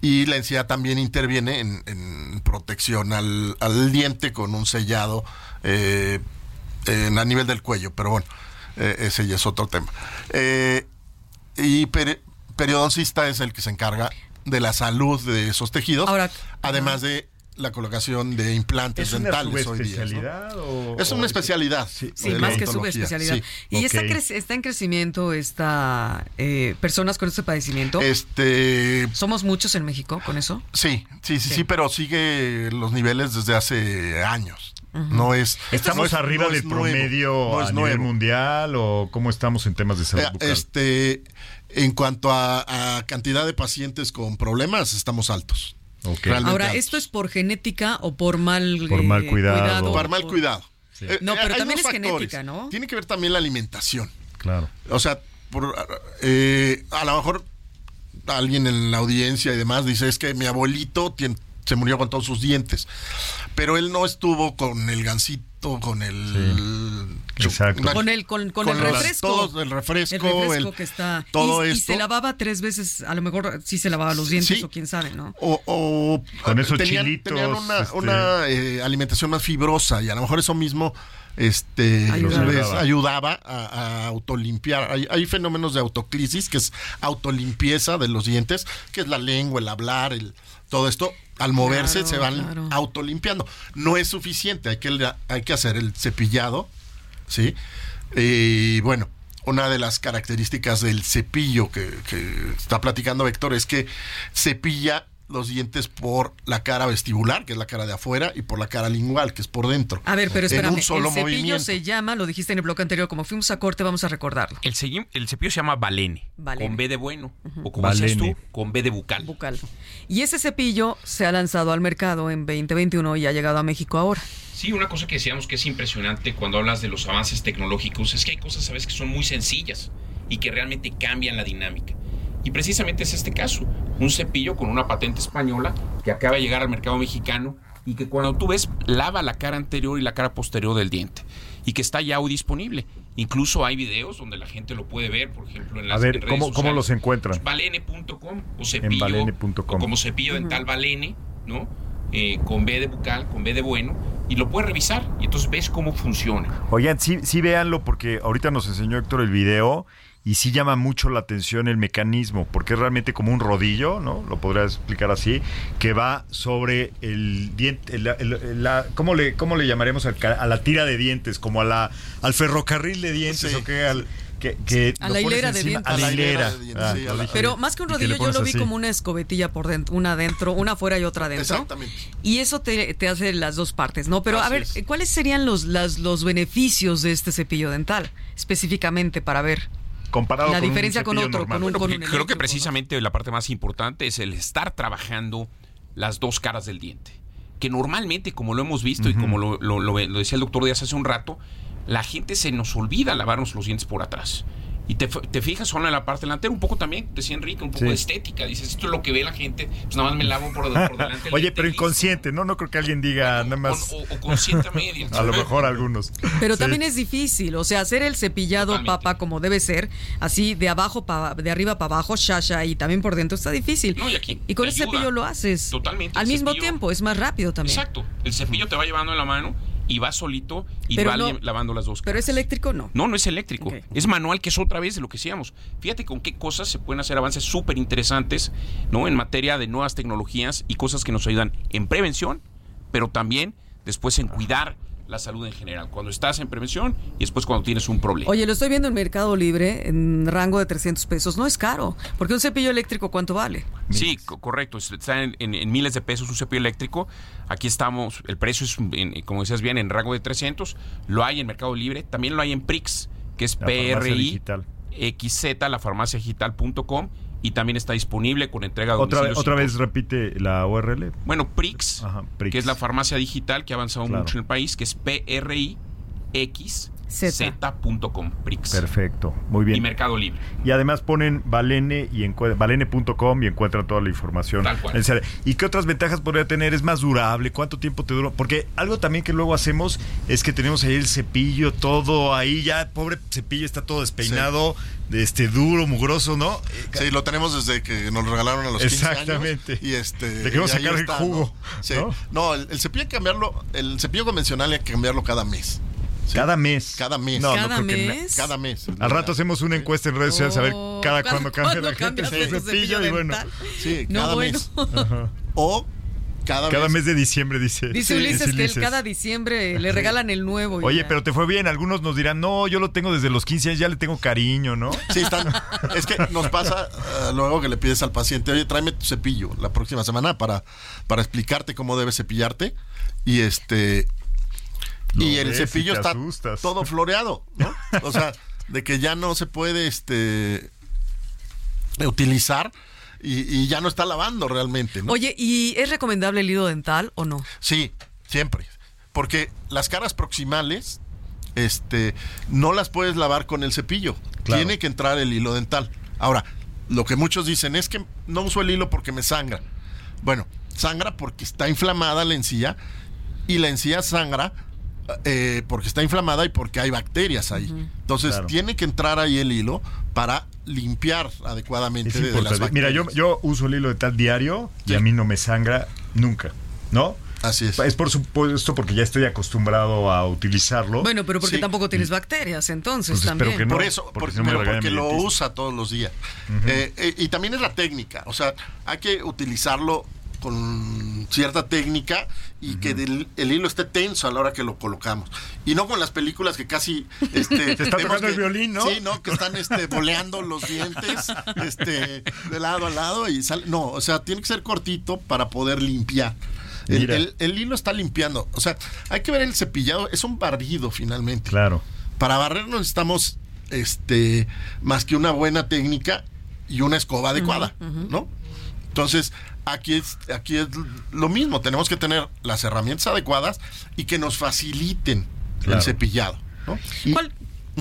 Y la encía también interviene en, en protección al, al diente con un sellado eh, en- a nivel del cuello, pero bueno, eh, ese ya es otro tema. Eh, y peri- periodoncista es el que se encarga de la salud de esos tejidos, Ahora- además de la colocación de implantes ¿Es una dentales hoy día. ¿no? o- Es una o- especialidad. Sí, más que subespecialidad. sí. Y está, está en crecimiento esta eh, personas con este padecimiento. Este, Somos muchos en México con eso. Sí, sí, sí, sí, pero sigue los niveles desde hace años. No es. ¿Estamos no es- arriba no del nuevo, promedio no a nivel nuevo. mundial o cómo estamos en temas de salud Eh, bucal? Este, en cuanto a, a cantidad de pacientes con problemas, estamos altos. Ahora. ¿esto es por genética o por mal, Por eh, mal cuidado. Para mal cuidado. Eh, No, eh, pero hay también es factores. genética, ¿no? Tiene que ver también la alimentación. Claro. O sea, por, eh, a lo mejor alguien en la audiencia y demás dice, es que mi abuelito se murió con todos sus dientes. Pero él no estuvo con el gancito, con el... Sí, exacto. una- Con el, con, con el las- refresco. todos, el refresco, El refresco el- que está. todo y, se lavaba tres veces, a lo mejor sí se lavaba los dientes Sí. o quién sabe, ¿no? O, o- Con esos tenían, chilitos, tenían una, este- una, eh, alimentación más fibrosa y a lo mejor eso mismo este Ayudaba. les ayudaba a, a autolimpiar. Hay, hay fenómenos de autoclisis, que es autolimpieza de los dientes, que es la lengua, el hablar, el todo esto. Al moverse Claro, se van claro. autolimpiando. No es suficiente, hay que, hay que hacer el cepillado, ¿sí? Y bueno, una de las características del cepillo que, que está platicando Héctor es que cepilla los dientes por la cara vestibular, que es la cara de afuera, y por la cara lingual, que es por dentro. A ver, pero En espérame, un solo el cepillo movimiento. se llama, lo dijiste en el bloque anterior, como fuimos a corte, vamos a recordarlo. El, segui- el cepillo se llama Balene, Balene. con B de bueno, o como dices tú, con B de bucal. Bucal. Y ese cepillo se ha lanzado al mercado en 2021 y ha llegado a México ahora. Sí, una cosa que decíamos que es impresionante cuando hablas de los avances tecnológicos es que hay cosas, sabes, que son muy sencillas y que realmente cambian la dinámica. Y precisamente es este caso, un cepillo con una patente española que acaba de llegar al mercado mexicano y que cuando tú ves lava la cara anterior y la cara posterior del diente y que está ya hoy disponible. Incluso hay videos donde la gente lo puede ver, por ejemplo, en las A ver, en redes ¿cómo, cómo sociales. los encuentran? Balene.com o cepillo balene.com. o como cepillo dental Balene, ¿no? Eh, con B de bucal, con B de bueno, y lo puedes revisar y entonces ves cómo funciona. Oigan, sí, sí véanlo porque ahorita nos enseñó Héctor el video y sí llama mucho la atención el mecanismo, porque es realmente como un rodillo, ¿no? Lo podría explicar así, que va sobre el diente, el- el- el- la, ¿cómo, le, ¿cómo le llamaremos al a la tira de dientes? Como a la, al ferrocarril de dientes, Sí, ¿o qué? Al, que, que A la hilera de encima- dientes. A la A la hilera hilera. de dientes, Ah, sí, a la- dije Pero más que un rodillo, yo lo vi así. como una escobetilla por dentro, una adentro, una afuera y otra adentro. Exactamente. Y eso te, te hace las dos partes, ¿no? Pero a ver, es. ¿cuáles serían los, las- los beneficios de este cepillo dental? Específicamente para ver. Comparado la con un diferencia con cepillo otro, normal. con un- Bueno, un creo que precisamente la parte más importante es el estar trabajando las dos caras del diente. Que normalmente, como lo hemos visto y como lo, lo- lo- lo decía el doctor Díaz hace un rato, la gente se nos olvida lavarnos los dientes por atrás. Y te, f- te fijas solo en la parte delantera, un poco también, decía Enrique, un poco Sí. de estética. Dices, esto es lo que ve la gente, pues nada más me lavo por, por delante. el Oye, pero y inconsciente, ¿no? No creo que alguien diga nada más. O, o consciente a media. A lo mejor algunos. Pero Sí. también es difícil, o sea, hacer el cepillado Totalmente. papa como debe ser, así de abajo para de arriba para abajo, shasha y también por dentro está difícil. No, y aquí con te ese ayuda. cepillo lo haces. Totalmente, Al el mismo cepillo- tiempo, es más rápido también. Exacto. El cepillo te va llevando en la mano y va solito y Pero va no- lavando las dos Pero caras. es eléctrico, no. No, no es eléctrico. Es manual, que es otra vez de lo que decíamos. Fíjate con qué cosas se pueden hacer avances súper interesantes, ¿no? En materia de nuevas tecnologías y cosas que nos ayudan en prevención, pero también después en cuidar la salud en general. Cuando estás en prevención y después cuando tienes un problema. Oye, lo estoy viendo en Mercado Libre en rango de 300 pesos. No es caro, porque un cepillo eléctrico, ¿cuánto vale? Sí, co- correcto. Está en, en- en miles de pesos un cepillo eléctrico. Aquí estamos, el precio es, en- como decías bien, en rango de 300. Lo hay en Mercado Libre. También lo hay en Prix, que es La farmacia PRI digital. XZ, la farmaciadigital.com. Y también está disponible con entrega a Otra, domicilio. otra sin vez repite la URL. Bueno, Prix, Ajá, Prix. que es la farmacia digital que ha avanzado Claro. mucho en el país, que es PRI Z. XZ.com. Prix. Perfecto, muy bien. Y Mercado Libre. Y además ponen Valene y valene.com y encuentran toda la información. Tal cual. ¿Y qué otras ventajas podría tener? ¿Es más durable? ¿Cuánto tiempo te dura? Porque algo también que luego hacemos es que tenemos ahí el cepillo, todo ahí ya, pobre cepillo está todo despeinado, este duro, mugroso, ¿no? Sí, lo tenemos desde que nos lo regalaron a los 15 años. Exactamente. Y este. Le queremos sacar el jugo, ¿no? Sí. ¿no? No, el, el cepillo hay que cambiarlo. El cepillo convencional hay que cambiarlo cada mes. Sí. Cada mes. Cada mes. No, no ¿Cada creo que na- mes? Cada mes. Al rato hacemos una encuesta en redes sociales a ver Oh, cada ¿cada cuando cambia la cuándo gente su cepillo cepillo y bueno. Sí, No, cada bueno. mes. O cada, Cada mes. mes de diciembre dice. Dice Ulises dice que él Ulises. cada diciembre le regalan el nuevo. Oye, ya. pero te fue bien. Algunos nos dirán, no, yo lo tengo desde los 15 años, ya le tengo cariño, ¿no? Sí, están. Es que nos pasa eh, luego que le pides al paciente, oye, tráeme tu cepillo la próxima semana para, para explicarte cómo debes cepillarte. Y este. Y el ves cepillo está asustas. todo floreado, ¿no? O sea, de que ya no se puede este utilizar y, y ya no está lavando realmente, ¿no? Oye, ¿y es recomendable el hilo dental o no? Sí, siempre. Porque las caras proximales, este, no las puedes lavar con el cepillo. Claro. Tiene que entrar el hilo dental. Ahora, lo que muchos dicen es que no uso el hilo porque me sangra. Bueno, sangra porque está inflamada la encía y la encía sangra eh, porque está inflamada y porque hay bacterias ahí. Entonces Claro. tiene que entrar ahí el hilo para limpiar adecuadamente de, de las bacterias. Mira, yo, yo uso el hilo de tal diario y a mí no me sangra nunca, ¿no? Así es. Es por supuesto porque ya estoy acostumbrado a utilizarlo. Bueno, pero porque Sí. tampoco tienes bacterias, entonces Pues también. que no. por eso, porque por- si no me pero porque lo dentista. usa todos los días. Eh, eh, y también es la técnica, o sea, hay que utilizarlo con cierta técnica y que del- el hilo esté tenso a la hora que lo colocamos. Y no con las películas que casi... Este, Te está tocando el violín, ¿no? Sí, ¿no? Que están este, boleando los dientes este, de lado a lado y sale... No, o sea, tiene que ser cortito para poder limpiar. El, Mira. el- el hilo está limpiando. O sea, hay que ver el cepillado. Es un barrido finalmente. Claro. Para barrer no necesitamos este, más que una buena técnica y una escoba adecuada, ¿no? Entonces, aquí es, aquí es lo mismo. Tenemos que tener las herramientas adecuadas y que nos faciliten Claro. el cepillado, ¿no? Y- ¿Cuál?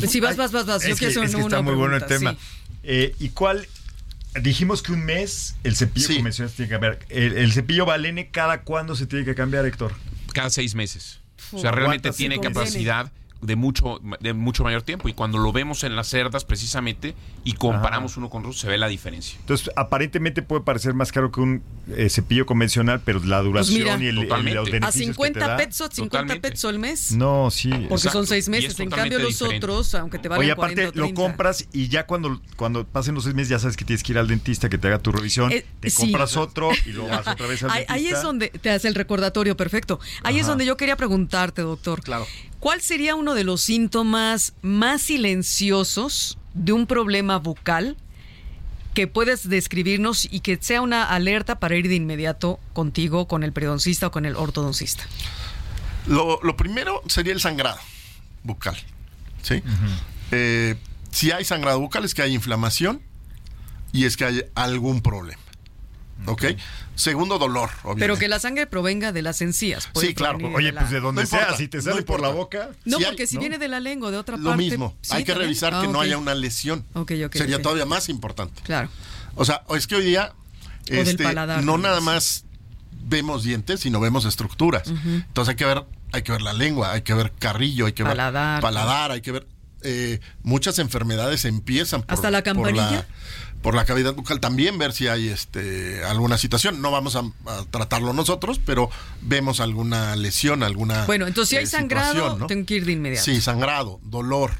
Si vas, vas, vas, vas. Yo Es que, quiero hacer es que una está muy bueno el tema. sí. Eh, ¿Y cuál? Dijimos que un mes el cepillo Sí. convencional tiene que cambiar. El, el cepillo Valene, ¿cada cuándo se tiene que cambiar, Héctor? Cada seis meses. O sea, realmente ¿cuántas tiene capacidad de mucho, de mucho mayor tiempo. Y cuando lo vemos en las cerdas, precisamente, y comparamos uno con otro, se ve la diferencia. Entonces, aparentemente puede parecer más caro que un eh, cepillo convencional, pero la duración Pues mira, y, el, Totalmente. los A A beneficios que te 50 da. pesos, 50 Totalmente. pesos al mes. No, sí. Porque Exacto. son seis meses. es En cambio, los diferente. otros, aunque te valgan Oye, aparte 40 o lo 30. compras y ya cuando, cuando pasen los seis meses ya sabes que tienes que ir al dentista que te haga tu revisión. Eh, te sí. compras otro y luego vas otra vez al Ahí, dentista. ahí es donde te hace el recordatorio perfecto. Ahí es Ajá. donde yo quería preguntarte, doctor. Claro. ¿Cuál sería uno de los síntomas más silenciosos de un problema bucal que puedes describirnos y que sea una alerta para ir de inmediato contigo, con el periodoncista o con el ortodoncista? Lo, lo primero sería el sangrado bucal. ¿sí? Eh, si hay sangrado bucal es que hay inflamación y es que hay algún problema. ¿Ok? Segundo, dolor, obviamente. Pero que la sangre provenga de las encías. puede Sí, claro. Oye, de la- pues de donde No sea, importa, si te no sale por la boca. No, si hay- porque si ¿no? viene de la lengua o de otra Lo parte. mismo. sí, hay que también. revisar Ah, que no ok. haya una lesión. Ok, ok, Sería todavía más importante. Claro. O sea, es que hoy día del este, paladar, no ¿no? nada más vemos dientes, sino vemos estructuras. Entonces hay que ver, hay que ver la lengua, hay que ver carrillo, hay que Paladar. ver paladar, hay que ver eh, muchas enfermedades empiezan por, ¿Hasta la por campanilla? Por la cavidad bucal también ver si hay este alguna situación. No vamos a, a tratarlo nosotros, pero vemos alguna lesión, alguna Bueno, entonces si hay eh, sangrado, ¿no? tengo que ir de inmediato. Sí, sangrado, dolor.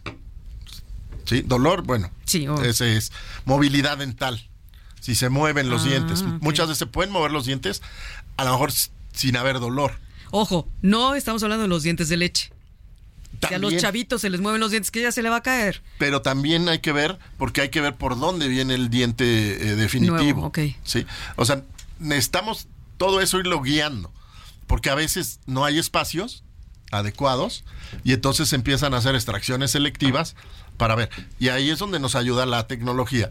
Sí, dolor, bueno. Sí, oh. Ese es movilidad dental. Si se mueven los Ah, dientes. Muchas veces se pueden mover los dientes, a lo mejor sin haber dolor. Ojo, no estamos hablando de los dientes de leche. Que a los También, chavitos se les mueven los dientes, que ya se le va a caer. pero también hay que ver, porque hay que ver por dónde viene el diente eh, definitivo. Nuevo, ok. ¿sí? O sea, necesitamos todo eso irlo guiando, porque a veces no hay espacios adecuados y entonces se empiezan a hacer extracciones selectivas para ver. Y ahí es donde nos ayuda la tecnología.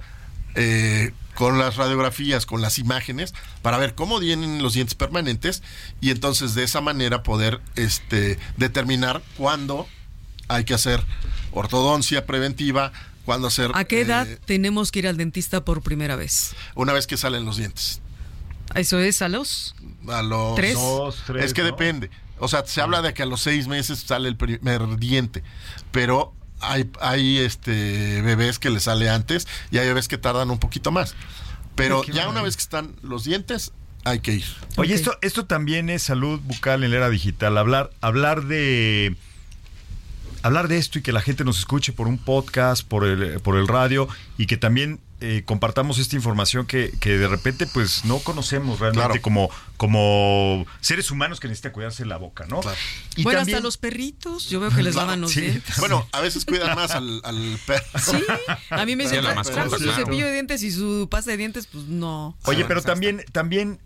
eh, con las radiografías, con las imágenes, para ver cómo vienen los dientes permanentes y entonces de esa manera poder este, determinar cuándo hay que hacer ortodoncia preventiva, cuándo hacer... ¿A qué edad eh, tenemos que ir al dentista por primera vez? una vez que salen los dientes. Eso es a los. A los ¿Tres? Dos, tres, es que ¿no? depende. O sea, se habla de que a los seis meses sale el primer diente, pero hay, hay este bebés que le sale antes y hay bebés que tardan un poquito más. Pero ya una vez que están los dientes, hay que ir. Oye, esto, esto también es salud bucal en la era digital. Hablar, hablar de hablar de esto y que la gente nos escuche por un podcast, por el, por el radio y que también eh, compartamos esta información que, que de repente pues no conocemos realmente Claro. como, como seres humanos que necesitan cuidarse la boca, ¿no? Claro. Y bueno, también- hasta los perritos. Yo veo que les Claro, lavan los sí. dientes. Bueno, a veces cuidan más al, al perro. Sí, a mí me Sí, dicen, la "Tra- mascota, trajo su cepillo de dientes y su pasta de dientes, pues no. Oye, pero también, también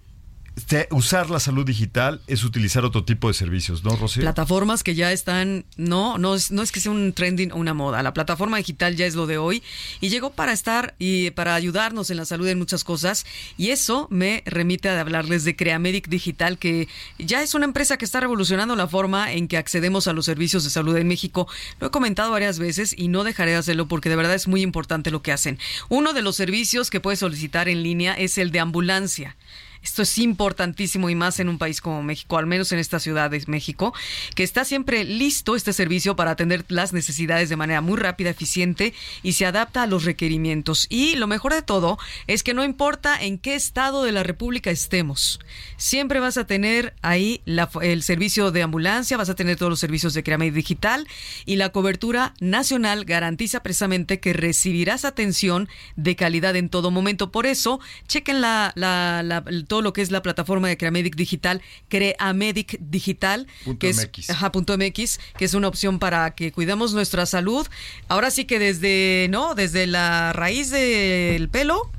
usar la salud digital es utilizar otro tipo de servicios, ¿no, Rocío? Plataformas que ya están, no, no no es que sea un trending o una moda. La plataforma digital ya es lo de hoy y llegó para estar y para ayudarnos en la salud en muchas cosas. Y eso me remite a hablarles de Creamedic Digital, que ya es una empresa que está revolucionando la forma en que accedemos a los servicios de salud en México. Lo he comentado varias veces y no dejaré de hacerlo porque de verdad es muy importante lo que hacen. Uno de los servicios que puedes solicitar en línea es el de ambulancia. Esto es importantísimo y más en un país como México, al menos en esta ciudad de México, que está siempre listo este servicio para atender las necesidades de manera muy rápida, eficiente y se adapta a los requerimientos. Y lo mejor de todo es que no importa en qué estado de la República estemos, siempre vas a tener ahí el servicio de ambulancia, vas a tener todos los servicios de Creamate Digital y la cobertura nacional garantiza precisamente que recibirás atención de calidad en todo momento. Por eso, chequen la, la, todo lo que es la plataforma de Creamedic Digital, Creamedic Digital, que es, MX, que es una opción para que cuidemos nuestra salud. Ahora sí que desde, ¿no? Desde la raíz del pelo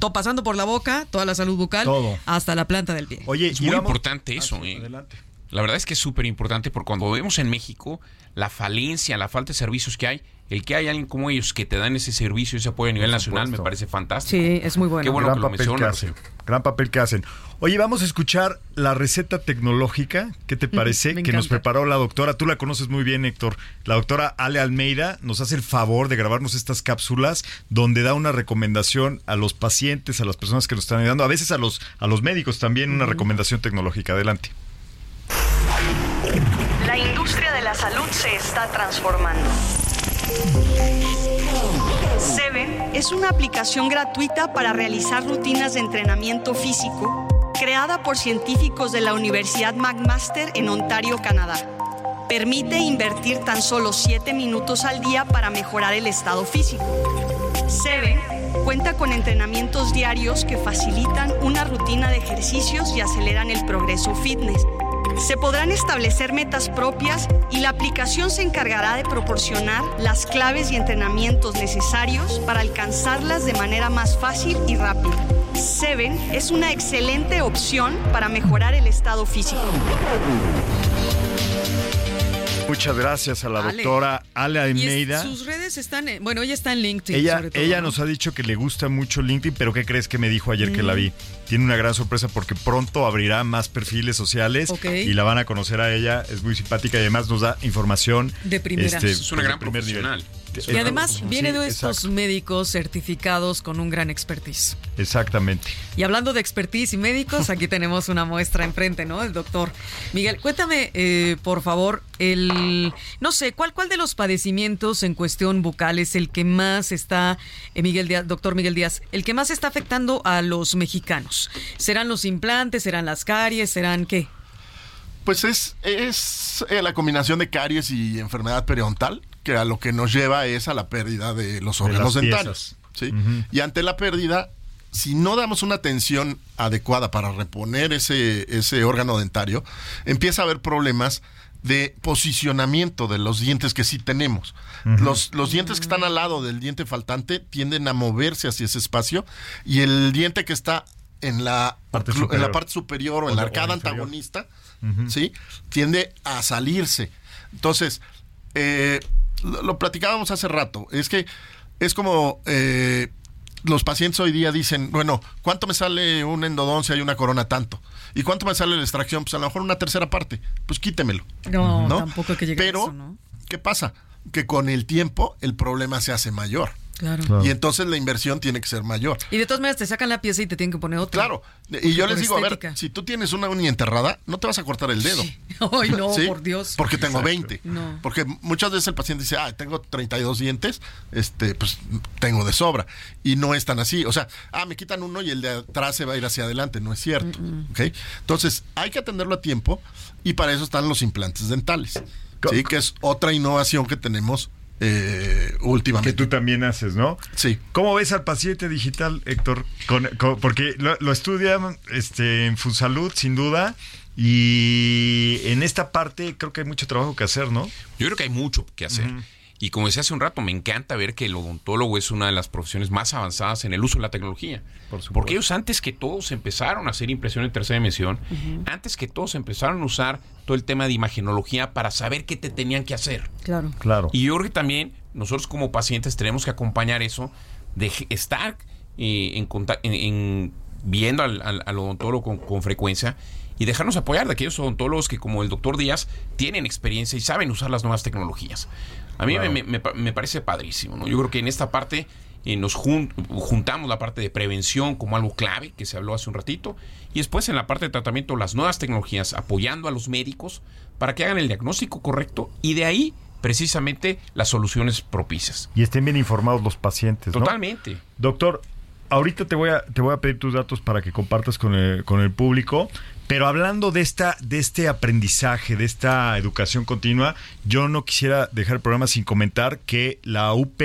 todo pasando por la boca, toda la salud bucal, hasta la planta del pie. Oye, es muy importante eso. Ah, ¿eh? La verdad es que es súper importante porque cuando vemos en México la falencia, la falta de servicios que hay, el que hay alguien como ellos que te dan ese servicio, ese apoyo a nivel nacional, me parece fantástico. Sí, es muy bueno. Qué bueno gran que lo papel que hacen. Gran papel que hacen. Oye, vamos a escuchar la receta tecnológica. ¿Qué te parece? que nos preparó la doctora. Tú la conoces muy bien, Héctor. La doctora Ale Almeida nos hace el favor de grabarnos estas cápsulas donde da una recomendación a los pacientes, a las personas que nos están ayudando, a veces a los, a los médicos también, una recomendación tecnológica. Adelante. La industria de la salud se está transformando. Seven es una aplicación gratuita para realizar rutinas de entrenamiento físico creada por científicos de la Universidad McMaster en Ontario, Canadá. Permite invertir tan solo 7 minutos al día para mejorar el estado físico. Seven cuenta con entrenamientos diarios que facilitan una rutina de ejercicios y aceleran el progreso fitness se podrán establecer metas propias y la aplicación se encargará de proporcionar las claves y entrenamientos necesarios para alcanzarlas de manera más fácil y rápida. Seven es una excelente opción para mejorar el estado físico. Muchas gracias a la doctora Ale Almeida. sus redes están, bueno, ella está en LinkedIn. Ella, ella nos ha dicho que le gusta mucho LinkedIn, pero ¿qué crees que me dijo ayer que la vi? Tiene una gran sorpresa porque pronto abrirá más perfiles sociales y la van a conocer a ella. Es muy simpática y además nos da información. De primera. Este, es una gran profesional. Y además viene de estos médicos certificados con un gran expertise. Exactamente. Y hablando de expertise y médicos, aquí tenemos una muestra enfrente, ¿no? El doctor Miguel. Cuéntame, eh, por favor, el, no sé, ¿cuál, ¿cuál de los padecimientos en cuestión bucal es el que más está, eh, Miguel Díaz, doctor Miguel Díaz, el que más está afectando a los mexicanos? ¿Serán los implantes? ¿Serán las caries? ¿Serán qué? Pues es, es eh, la combinación de caries y enfermedad periodontal que a lo que nos lleva es a la pérdida de los órganos dentales. ¿sí? Y ante la pérdida, si no damos una atención adecuada para reponer ese, ese órgano dentario, empieza a haber problemas de posicionamiento de los dientes que sí tenemos. los, los, dientes que están al lado del diente faltante tienden a moverse hacia ese espacio y el diente que está en la parte superior, en la parte superior o en la arcada antagonista, ¿sí? tiende a salirse. Entonces, eh, lo, platicábamos hace rato, es que es como eh, los pacientes hoy día dicen, bueno, ¿cuánto me sale una endodoncia y una corona tanto? ¿Y cuánto me sale la extracción? Pues a lo mejor una tercera parte. Pues quítemelo. No, tampoco hay que llegar Pero, a eso, ¿no? ¿qué pasa? Que con el tiempo el problema se hace mayor. Claro. Y entonces la inversión tiene que ser mayor. Y de todas maneras te sacan la pieza y te tienen que poner otra. Claro. Y yo les digo, a ver, si tú tienes una uña enterrada, no te vas a cortar el dedo. Ay, no, por Dios. Porque tengo 20. No. Porque muchas veces el paciente dice, ah, tengo 32 dientes, este, pues tengo de sobra. Y no es tan así. O sea, ah, me quitan uno y el de atrás se va a ir hacia adelante. No es cierto. Entonces, hay que atenderlo a tiempo y para eso están los implantes dentales. ¿sí? Que es otra innovación que tenemos eh, últimamente. Que tú también haces, ¿no? Sí. ¿Cómo ves al paciente digital, Héctor? porque lo, estudian este, en Fusalud, sin duda. Y en esta parte creo que hay mucho trabajo que hacer, ¿no? Yo creo que hay mucho que hacer. Y como decía hace un rato, me encanta ver que el odontólogo es una de las profesiones más avanzadas en el uso de la tecnología. Porque ellos antes que todos empezaron a hacer impresión en tercera dimensión, antes que todos empezaron a usar todo el tema de imagenología para saber qué te tenían que hacer. Claro. claro. Y yo creo que también nosotros como pacientes tenemos que acompañar eso de estar eh, en, en, viendo al, odontólogo con, con frecuencia y dejarnos apoyar de aquellos odontólogos que como el doctor Díaz tienen experiencia y saben usar las nuevas tecnologías. A mí me, me, parece padrísimo, ¿no? Yo creo que en esta parte eh, nos jun- juntamos la parte de prevención como algo clave que se habló hace un ratito y después en la parte de tratamiento las nuevas tecnologías apoyando a los médicos para que hagan el diagnóstico correcto y de ahí precisamente las soluciones propicias. Y estén bien informados los pacientes, ¿no? Totalmente. Doctor, ahorita te voy a, te voy a pedir tus datos para que compartas con el, con el público. Pero hablando de esta, de este aprendizaje, de esta educación continua, yo no quisiera dejar el programa sin comentar que la UP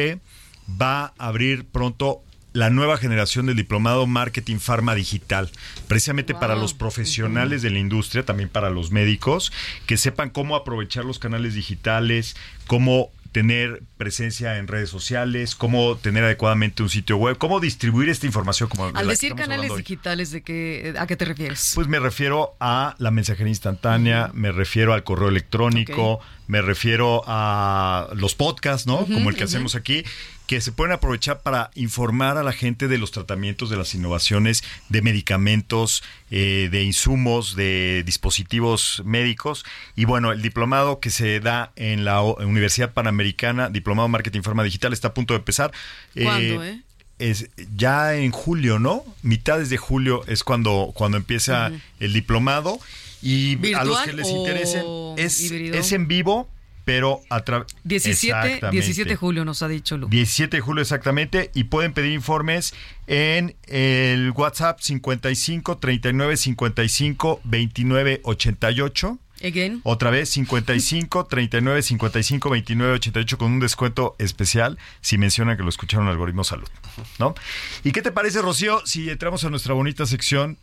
va a abrir pronto la nueva generación del diplomado Marketing Pharma Digital, precisamente para los profesionales de la industria, también para los médicos, que sepan cómo aprovechar los canales digitales, cómo tener presencia en redes sociales, cómo tener adecuadamente un sitio web, cómo distribuir esta información como Al decir canales digitales, ¿de qué, ¿a qué te refieres? Pues me refiero a la mensajería instantánea, me refiero al correo electrónico, Ok. Me refiero a los podcasts, ¿no? Como el que hacemos aquí, que se pueden aprovechar para informar a la gente de los tratamientos, de las innovaciones, de medicamentos, eh, de insumos, de dispositivos médicos. Y bueno, el diplomado que se da en la Universidad Panamericana, Diplomado Marketing Forma Digital, está a punto de empezar. ¿Cuándo, eh? es ya en julio, ¿no? Mitades de julio es cuando, cuando empieza el diplomado. Y a los ¿Virtual que les interesen, es, híbrido? es en vivo, pero a través... 17, 17 de julio nos ha dicho Lu. 17 de julio exactamente y pueden pedir informes en el WhatsApp 55 39 55 29 88. Again. Otra vez 55 39 55 29 88 con un descuento especial si mencionan que lo escucharon Algoritmo Salud, ¿no? ¿Y qué te parece, Rocío, si entramos a nuestra bonita sección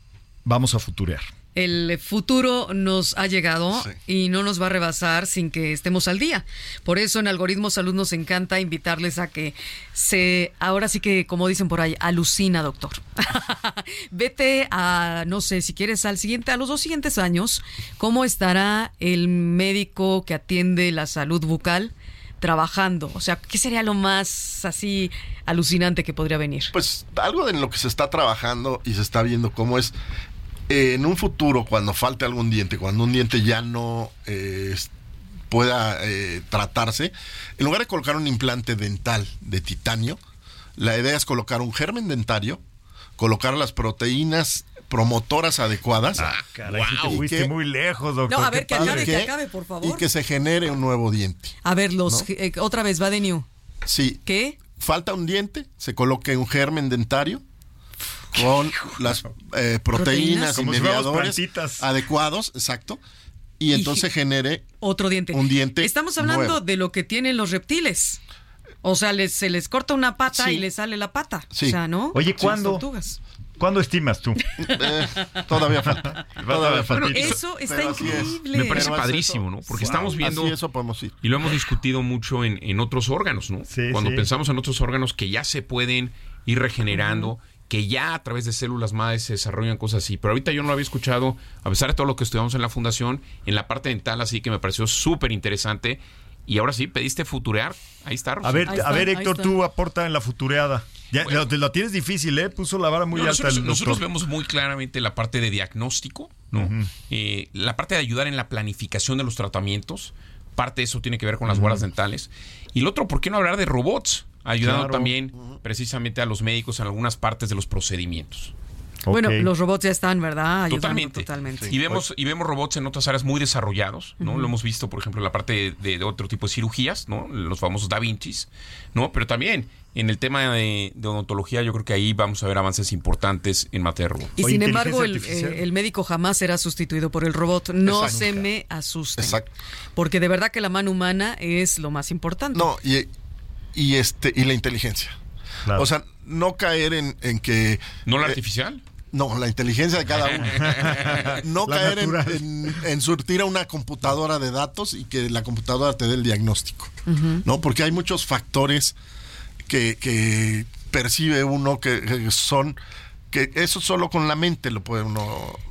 Vamos a futurear? El futuro nos ha llegado y no nos va a rebasar sin que estemos al día. Por eso en Algoritmo Salud nos encanta invitarles a que se, ahora sí que como dicen por ahí, alucina, doctor. Vete a, no sé, si quieres al siguiente, a los dos siguientes años, cómo estará el médico que atiende la salud bucal trabajando. O sea, ¿qué sería lo más así alucinante que podría venir? Pues algo en lo que se está trabajando y se está viendo cómo es eh, en un futuro, cuando falte algún diente, cuando un diente ya no eh, pueda eh, tratarse, en lugar de colocar un implante dental de titanio, la idea es colocar un germen dentario, colocar las proteínas promotoras adecuadas. Ah, Caray, te Y fuiste que- muy lejos, doctor. No, a ver, que acabe, que acabe, por favor. Y que se genere un nuevo diente. A ver, los eh, otra vez va de new. Sí. ¿Qué? Falta un diente, se coloque un germen dentario con las eh, proteínas y mediadores adecuados, exacto. Y entonces genere Otro diente. un diente. Estamos hablando nuevo. de lo que tienen los reptiles. O sea, les, se les corta una pata Sí. y les sale la pata. Sí. O sea, ¿no? Oye, ¿cuándo? tortugas. ¿Cuándo estimas tú? Eh, todavía falta. todavía falta. Bueno, Eso está pero así es. increíble. Me parece Pero padrísimo, ¿no? Porque estamos viendo... Así eso podemos ir. Y lo hemos discutido mucho en, en otros órganos, ¿no? Sí, Cuando sí. pensamos en otros órganos que ya se pueden ir regenerando, que ya a través de células madres se desarrollan cosas así. Pero ahorita yo no lo había escuchado, a pesar de todo lo que estudiamos en la fundación, en la parte dental, así que me pareció súper interesante. Y ahora sí, pediste futurear. Ahí está. A ver, a ver, Héctor, tú aporta en la futureada. Ya, Bueno. lo tienes difícil, ¿eh? Puso la vara muy No, alta nosotros, el nosotros vemos muy claramente la parte de diagnóstico, ¿no? Eh, la parte de ayudar en la planificación de los tratamientos. Parte de eso tiene que ver con las guardas dentales. Y lo otro, ¿por qué no hablar de robots? Ayudando Claro. también precisamente a los médicos en algunas partes de los procedimientos. Bueno, los robots ya están, ¿verdad? Ayudando Totalmente. totalmente. Y vemos, y vemos robots en otras áreas muy desarrollados, ¿no? Lo hemos visto, por ejemplo, en la parte de, otro tipo de cirugías, ¿no? Los famosos Da Vincis, ¿no? Pero también en el tema de, de odontología, yo creo que ahí vamos a ver avances importantes en materia de robots. Y O sin embargo, el, eh, el médico jamás será sustituido por el robot. No Exacto. se me asusten. Exacto. Porque de verdad que la mano humana es lo más importante. No, y, y este, y la inteligencia. Claro. O sea, no caer en, en que. ¿No la eh, artificial? No, la inteligencia de cada uno. No La caer en, en- en surtir a una computadora de datos y que la computadora te dé el diagnóstico. ¿No? Porque hay muchos factores que, que percibe uno que, que son. que eso solo con la mente lo puede uno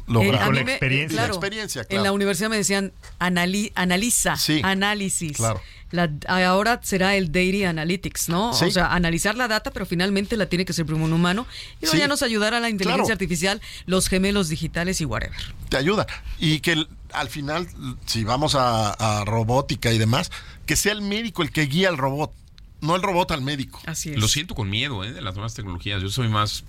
Eh, lograr. a Con la me- experiencia. claro, La experiencia, En claro. la universidad me decían, anali- analiza, Sí, análisis. claro. La- ahora será el Data Analytics, ¿no? Sí. O sea, analizar la data, pero finalmente la tiene que ser un humano. Y Sí. ya nos ayudará la inteligencia Claro. artificial, los gemelos digitales y whatever. te ayuda. Y que el- al final, si vamos a, a robótica y demás, que sea el médico el que guía al robot. no el robot al médico. Así es. Lo siento con miedo ¿eh? de las nuevas tecnologías. Yo soy más,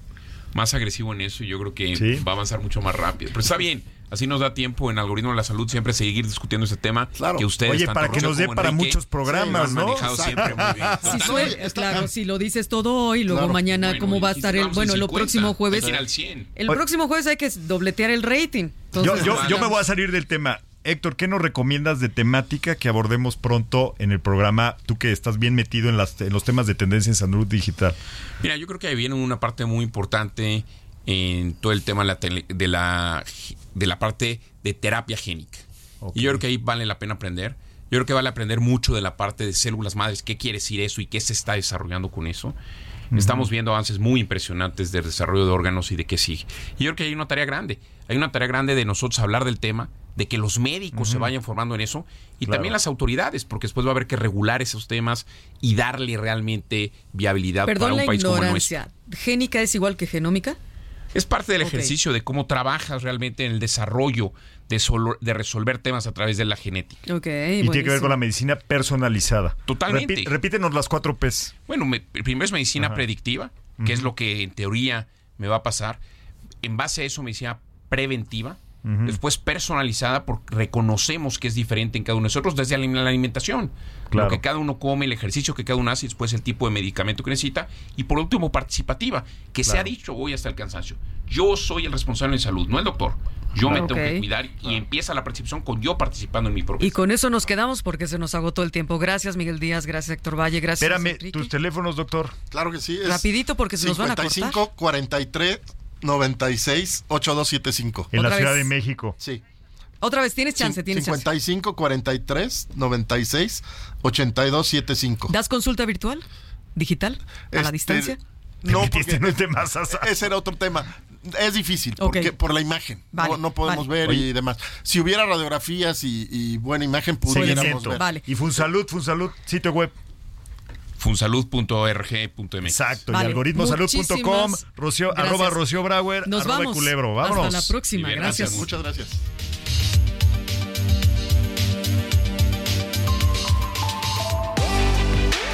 más agresivo en eso y yo creo que Sí. va a avanzar mucho más rápido. Pero está bien. Así nos da tiempo en Algoritmo de la Salud siempre seguir discutiendo ese tema Claro. que ustedes Oye, tanto para que nos dé para Enrique, muchos programas, ¿no? manejado siempre muy bien. Si Está- suel- está- claro, si lo dices todo hoy, luego Claro. mañana Bueno, cómo va a estar el, bueno, 50, próximo jueves. hay que ir al 100. El próximo jueves hay que dobletear el rating. Yo, yo, yo me voy a salir del tema. Héctor, ¿qué nos recomiendas de temática que abordemos pronto en el programa? Tú que estás bien metido en, las, en los temas de tendencia en salud digital. Mira, yo creo que ahí viene una parte muy importante en todo el tema de la, tele- de la, de la parte de terapia génica. Y yo creo que ahí vale la pena aprender. Yo creo que vale aprender mucho de la parte de células madres, qué quiere decir eso y qué se está desarrollando con eso. Estamos viendo avances muy impresionantes del desarrollo de órganos y de qué sigue. Y yo creo que hay una tarea grande. Hay una tarea grande de nosotros hablar del tema, de que los médicos se vayan formando en eso y Claro. también las autoridades, porque después va a haber que regular esos temas y darle realmente viabilidad Perdón para un la país como el nuestro. ignorancia. ¿Génica es igual que genómica? Es parte del ejercicio de cómo trabajas realmente en el desarrollo de, solo- de resolver temas a través de la genética. Ok, Y tiene que ver con la medicina personalizada. Totalmente. Repi- repítenos las cuatro P's. Bueno, me- primero es medicina Ajá. predictiva, que es lo que en teoría me va a pasar. En base a eso, medicina preventiva. Después personalizada porque reconocemos que es diferente en cada uno de nosotros desde la la alimentación. Claro. Lo que cada uno come, el ejercicio que cada uno hace, y después el tipo de medicamento que necesita. Y por último, participativa, que se ha dicho hoy hasta el cansancio. Yo soy el responsable de salud, no el doctor. Yo me Claro. tengo que cuidar y empieza la participación con yo participando en mi propio. Y con eso nos quedamos porque se nos agotó el tiempo. Gracias, Miguel Díaz. Gracias, Héctor Valle. Gracias. Espérame, Enrique. tus teléfonos, doctor. Claro que sí. es Rapidito porque se nos van a cortar. 55 43 96 8275. En la Otra Ciudad vez. de México. Sí. Otra vez, tienes chance, tienes chance. 55 43 96 82 75. ¿Das consulta virtual? ¿Digital? ¿A la Este, distancia? No, porque en un temazazo. ese era otro tema. Es difícil porque por la imagen. Vale, no, no podemos vale. ver y demás. Si hubiera radiografías y, y buena imagen, pudiéramos Seguimiento. ver. Vale. Y Funsalud, Funsalud, sitio web. Funsalud.org.mx. Exacto. Vale, y algoritmosalud.com. Rocío, arroba Rocío Brauer, Nos arroba vamos. Culebro. Vámonos. Hasta la próxima. Gracias. Muchas gracias.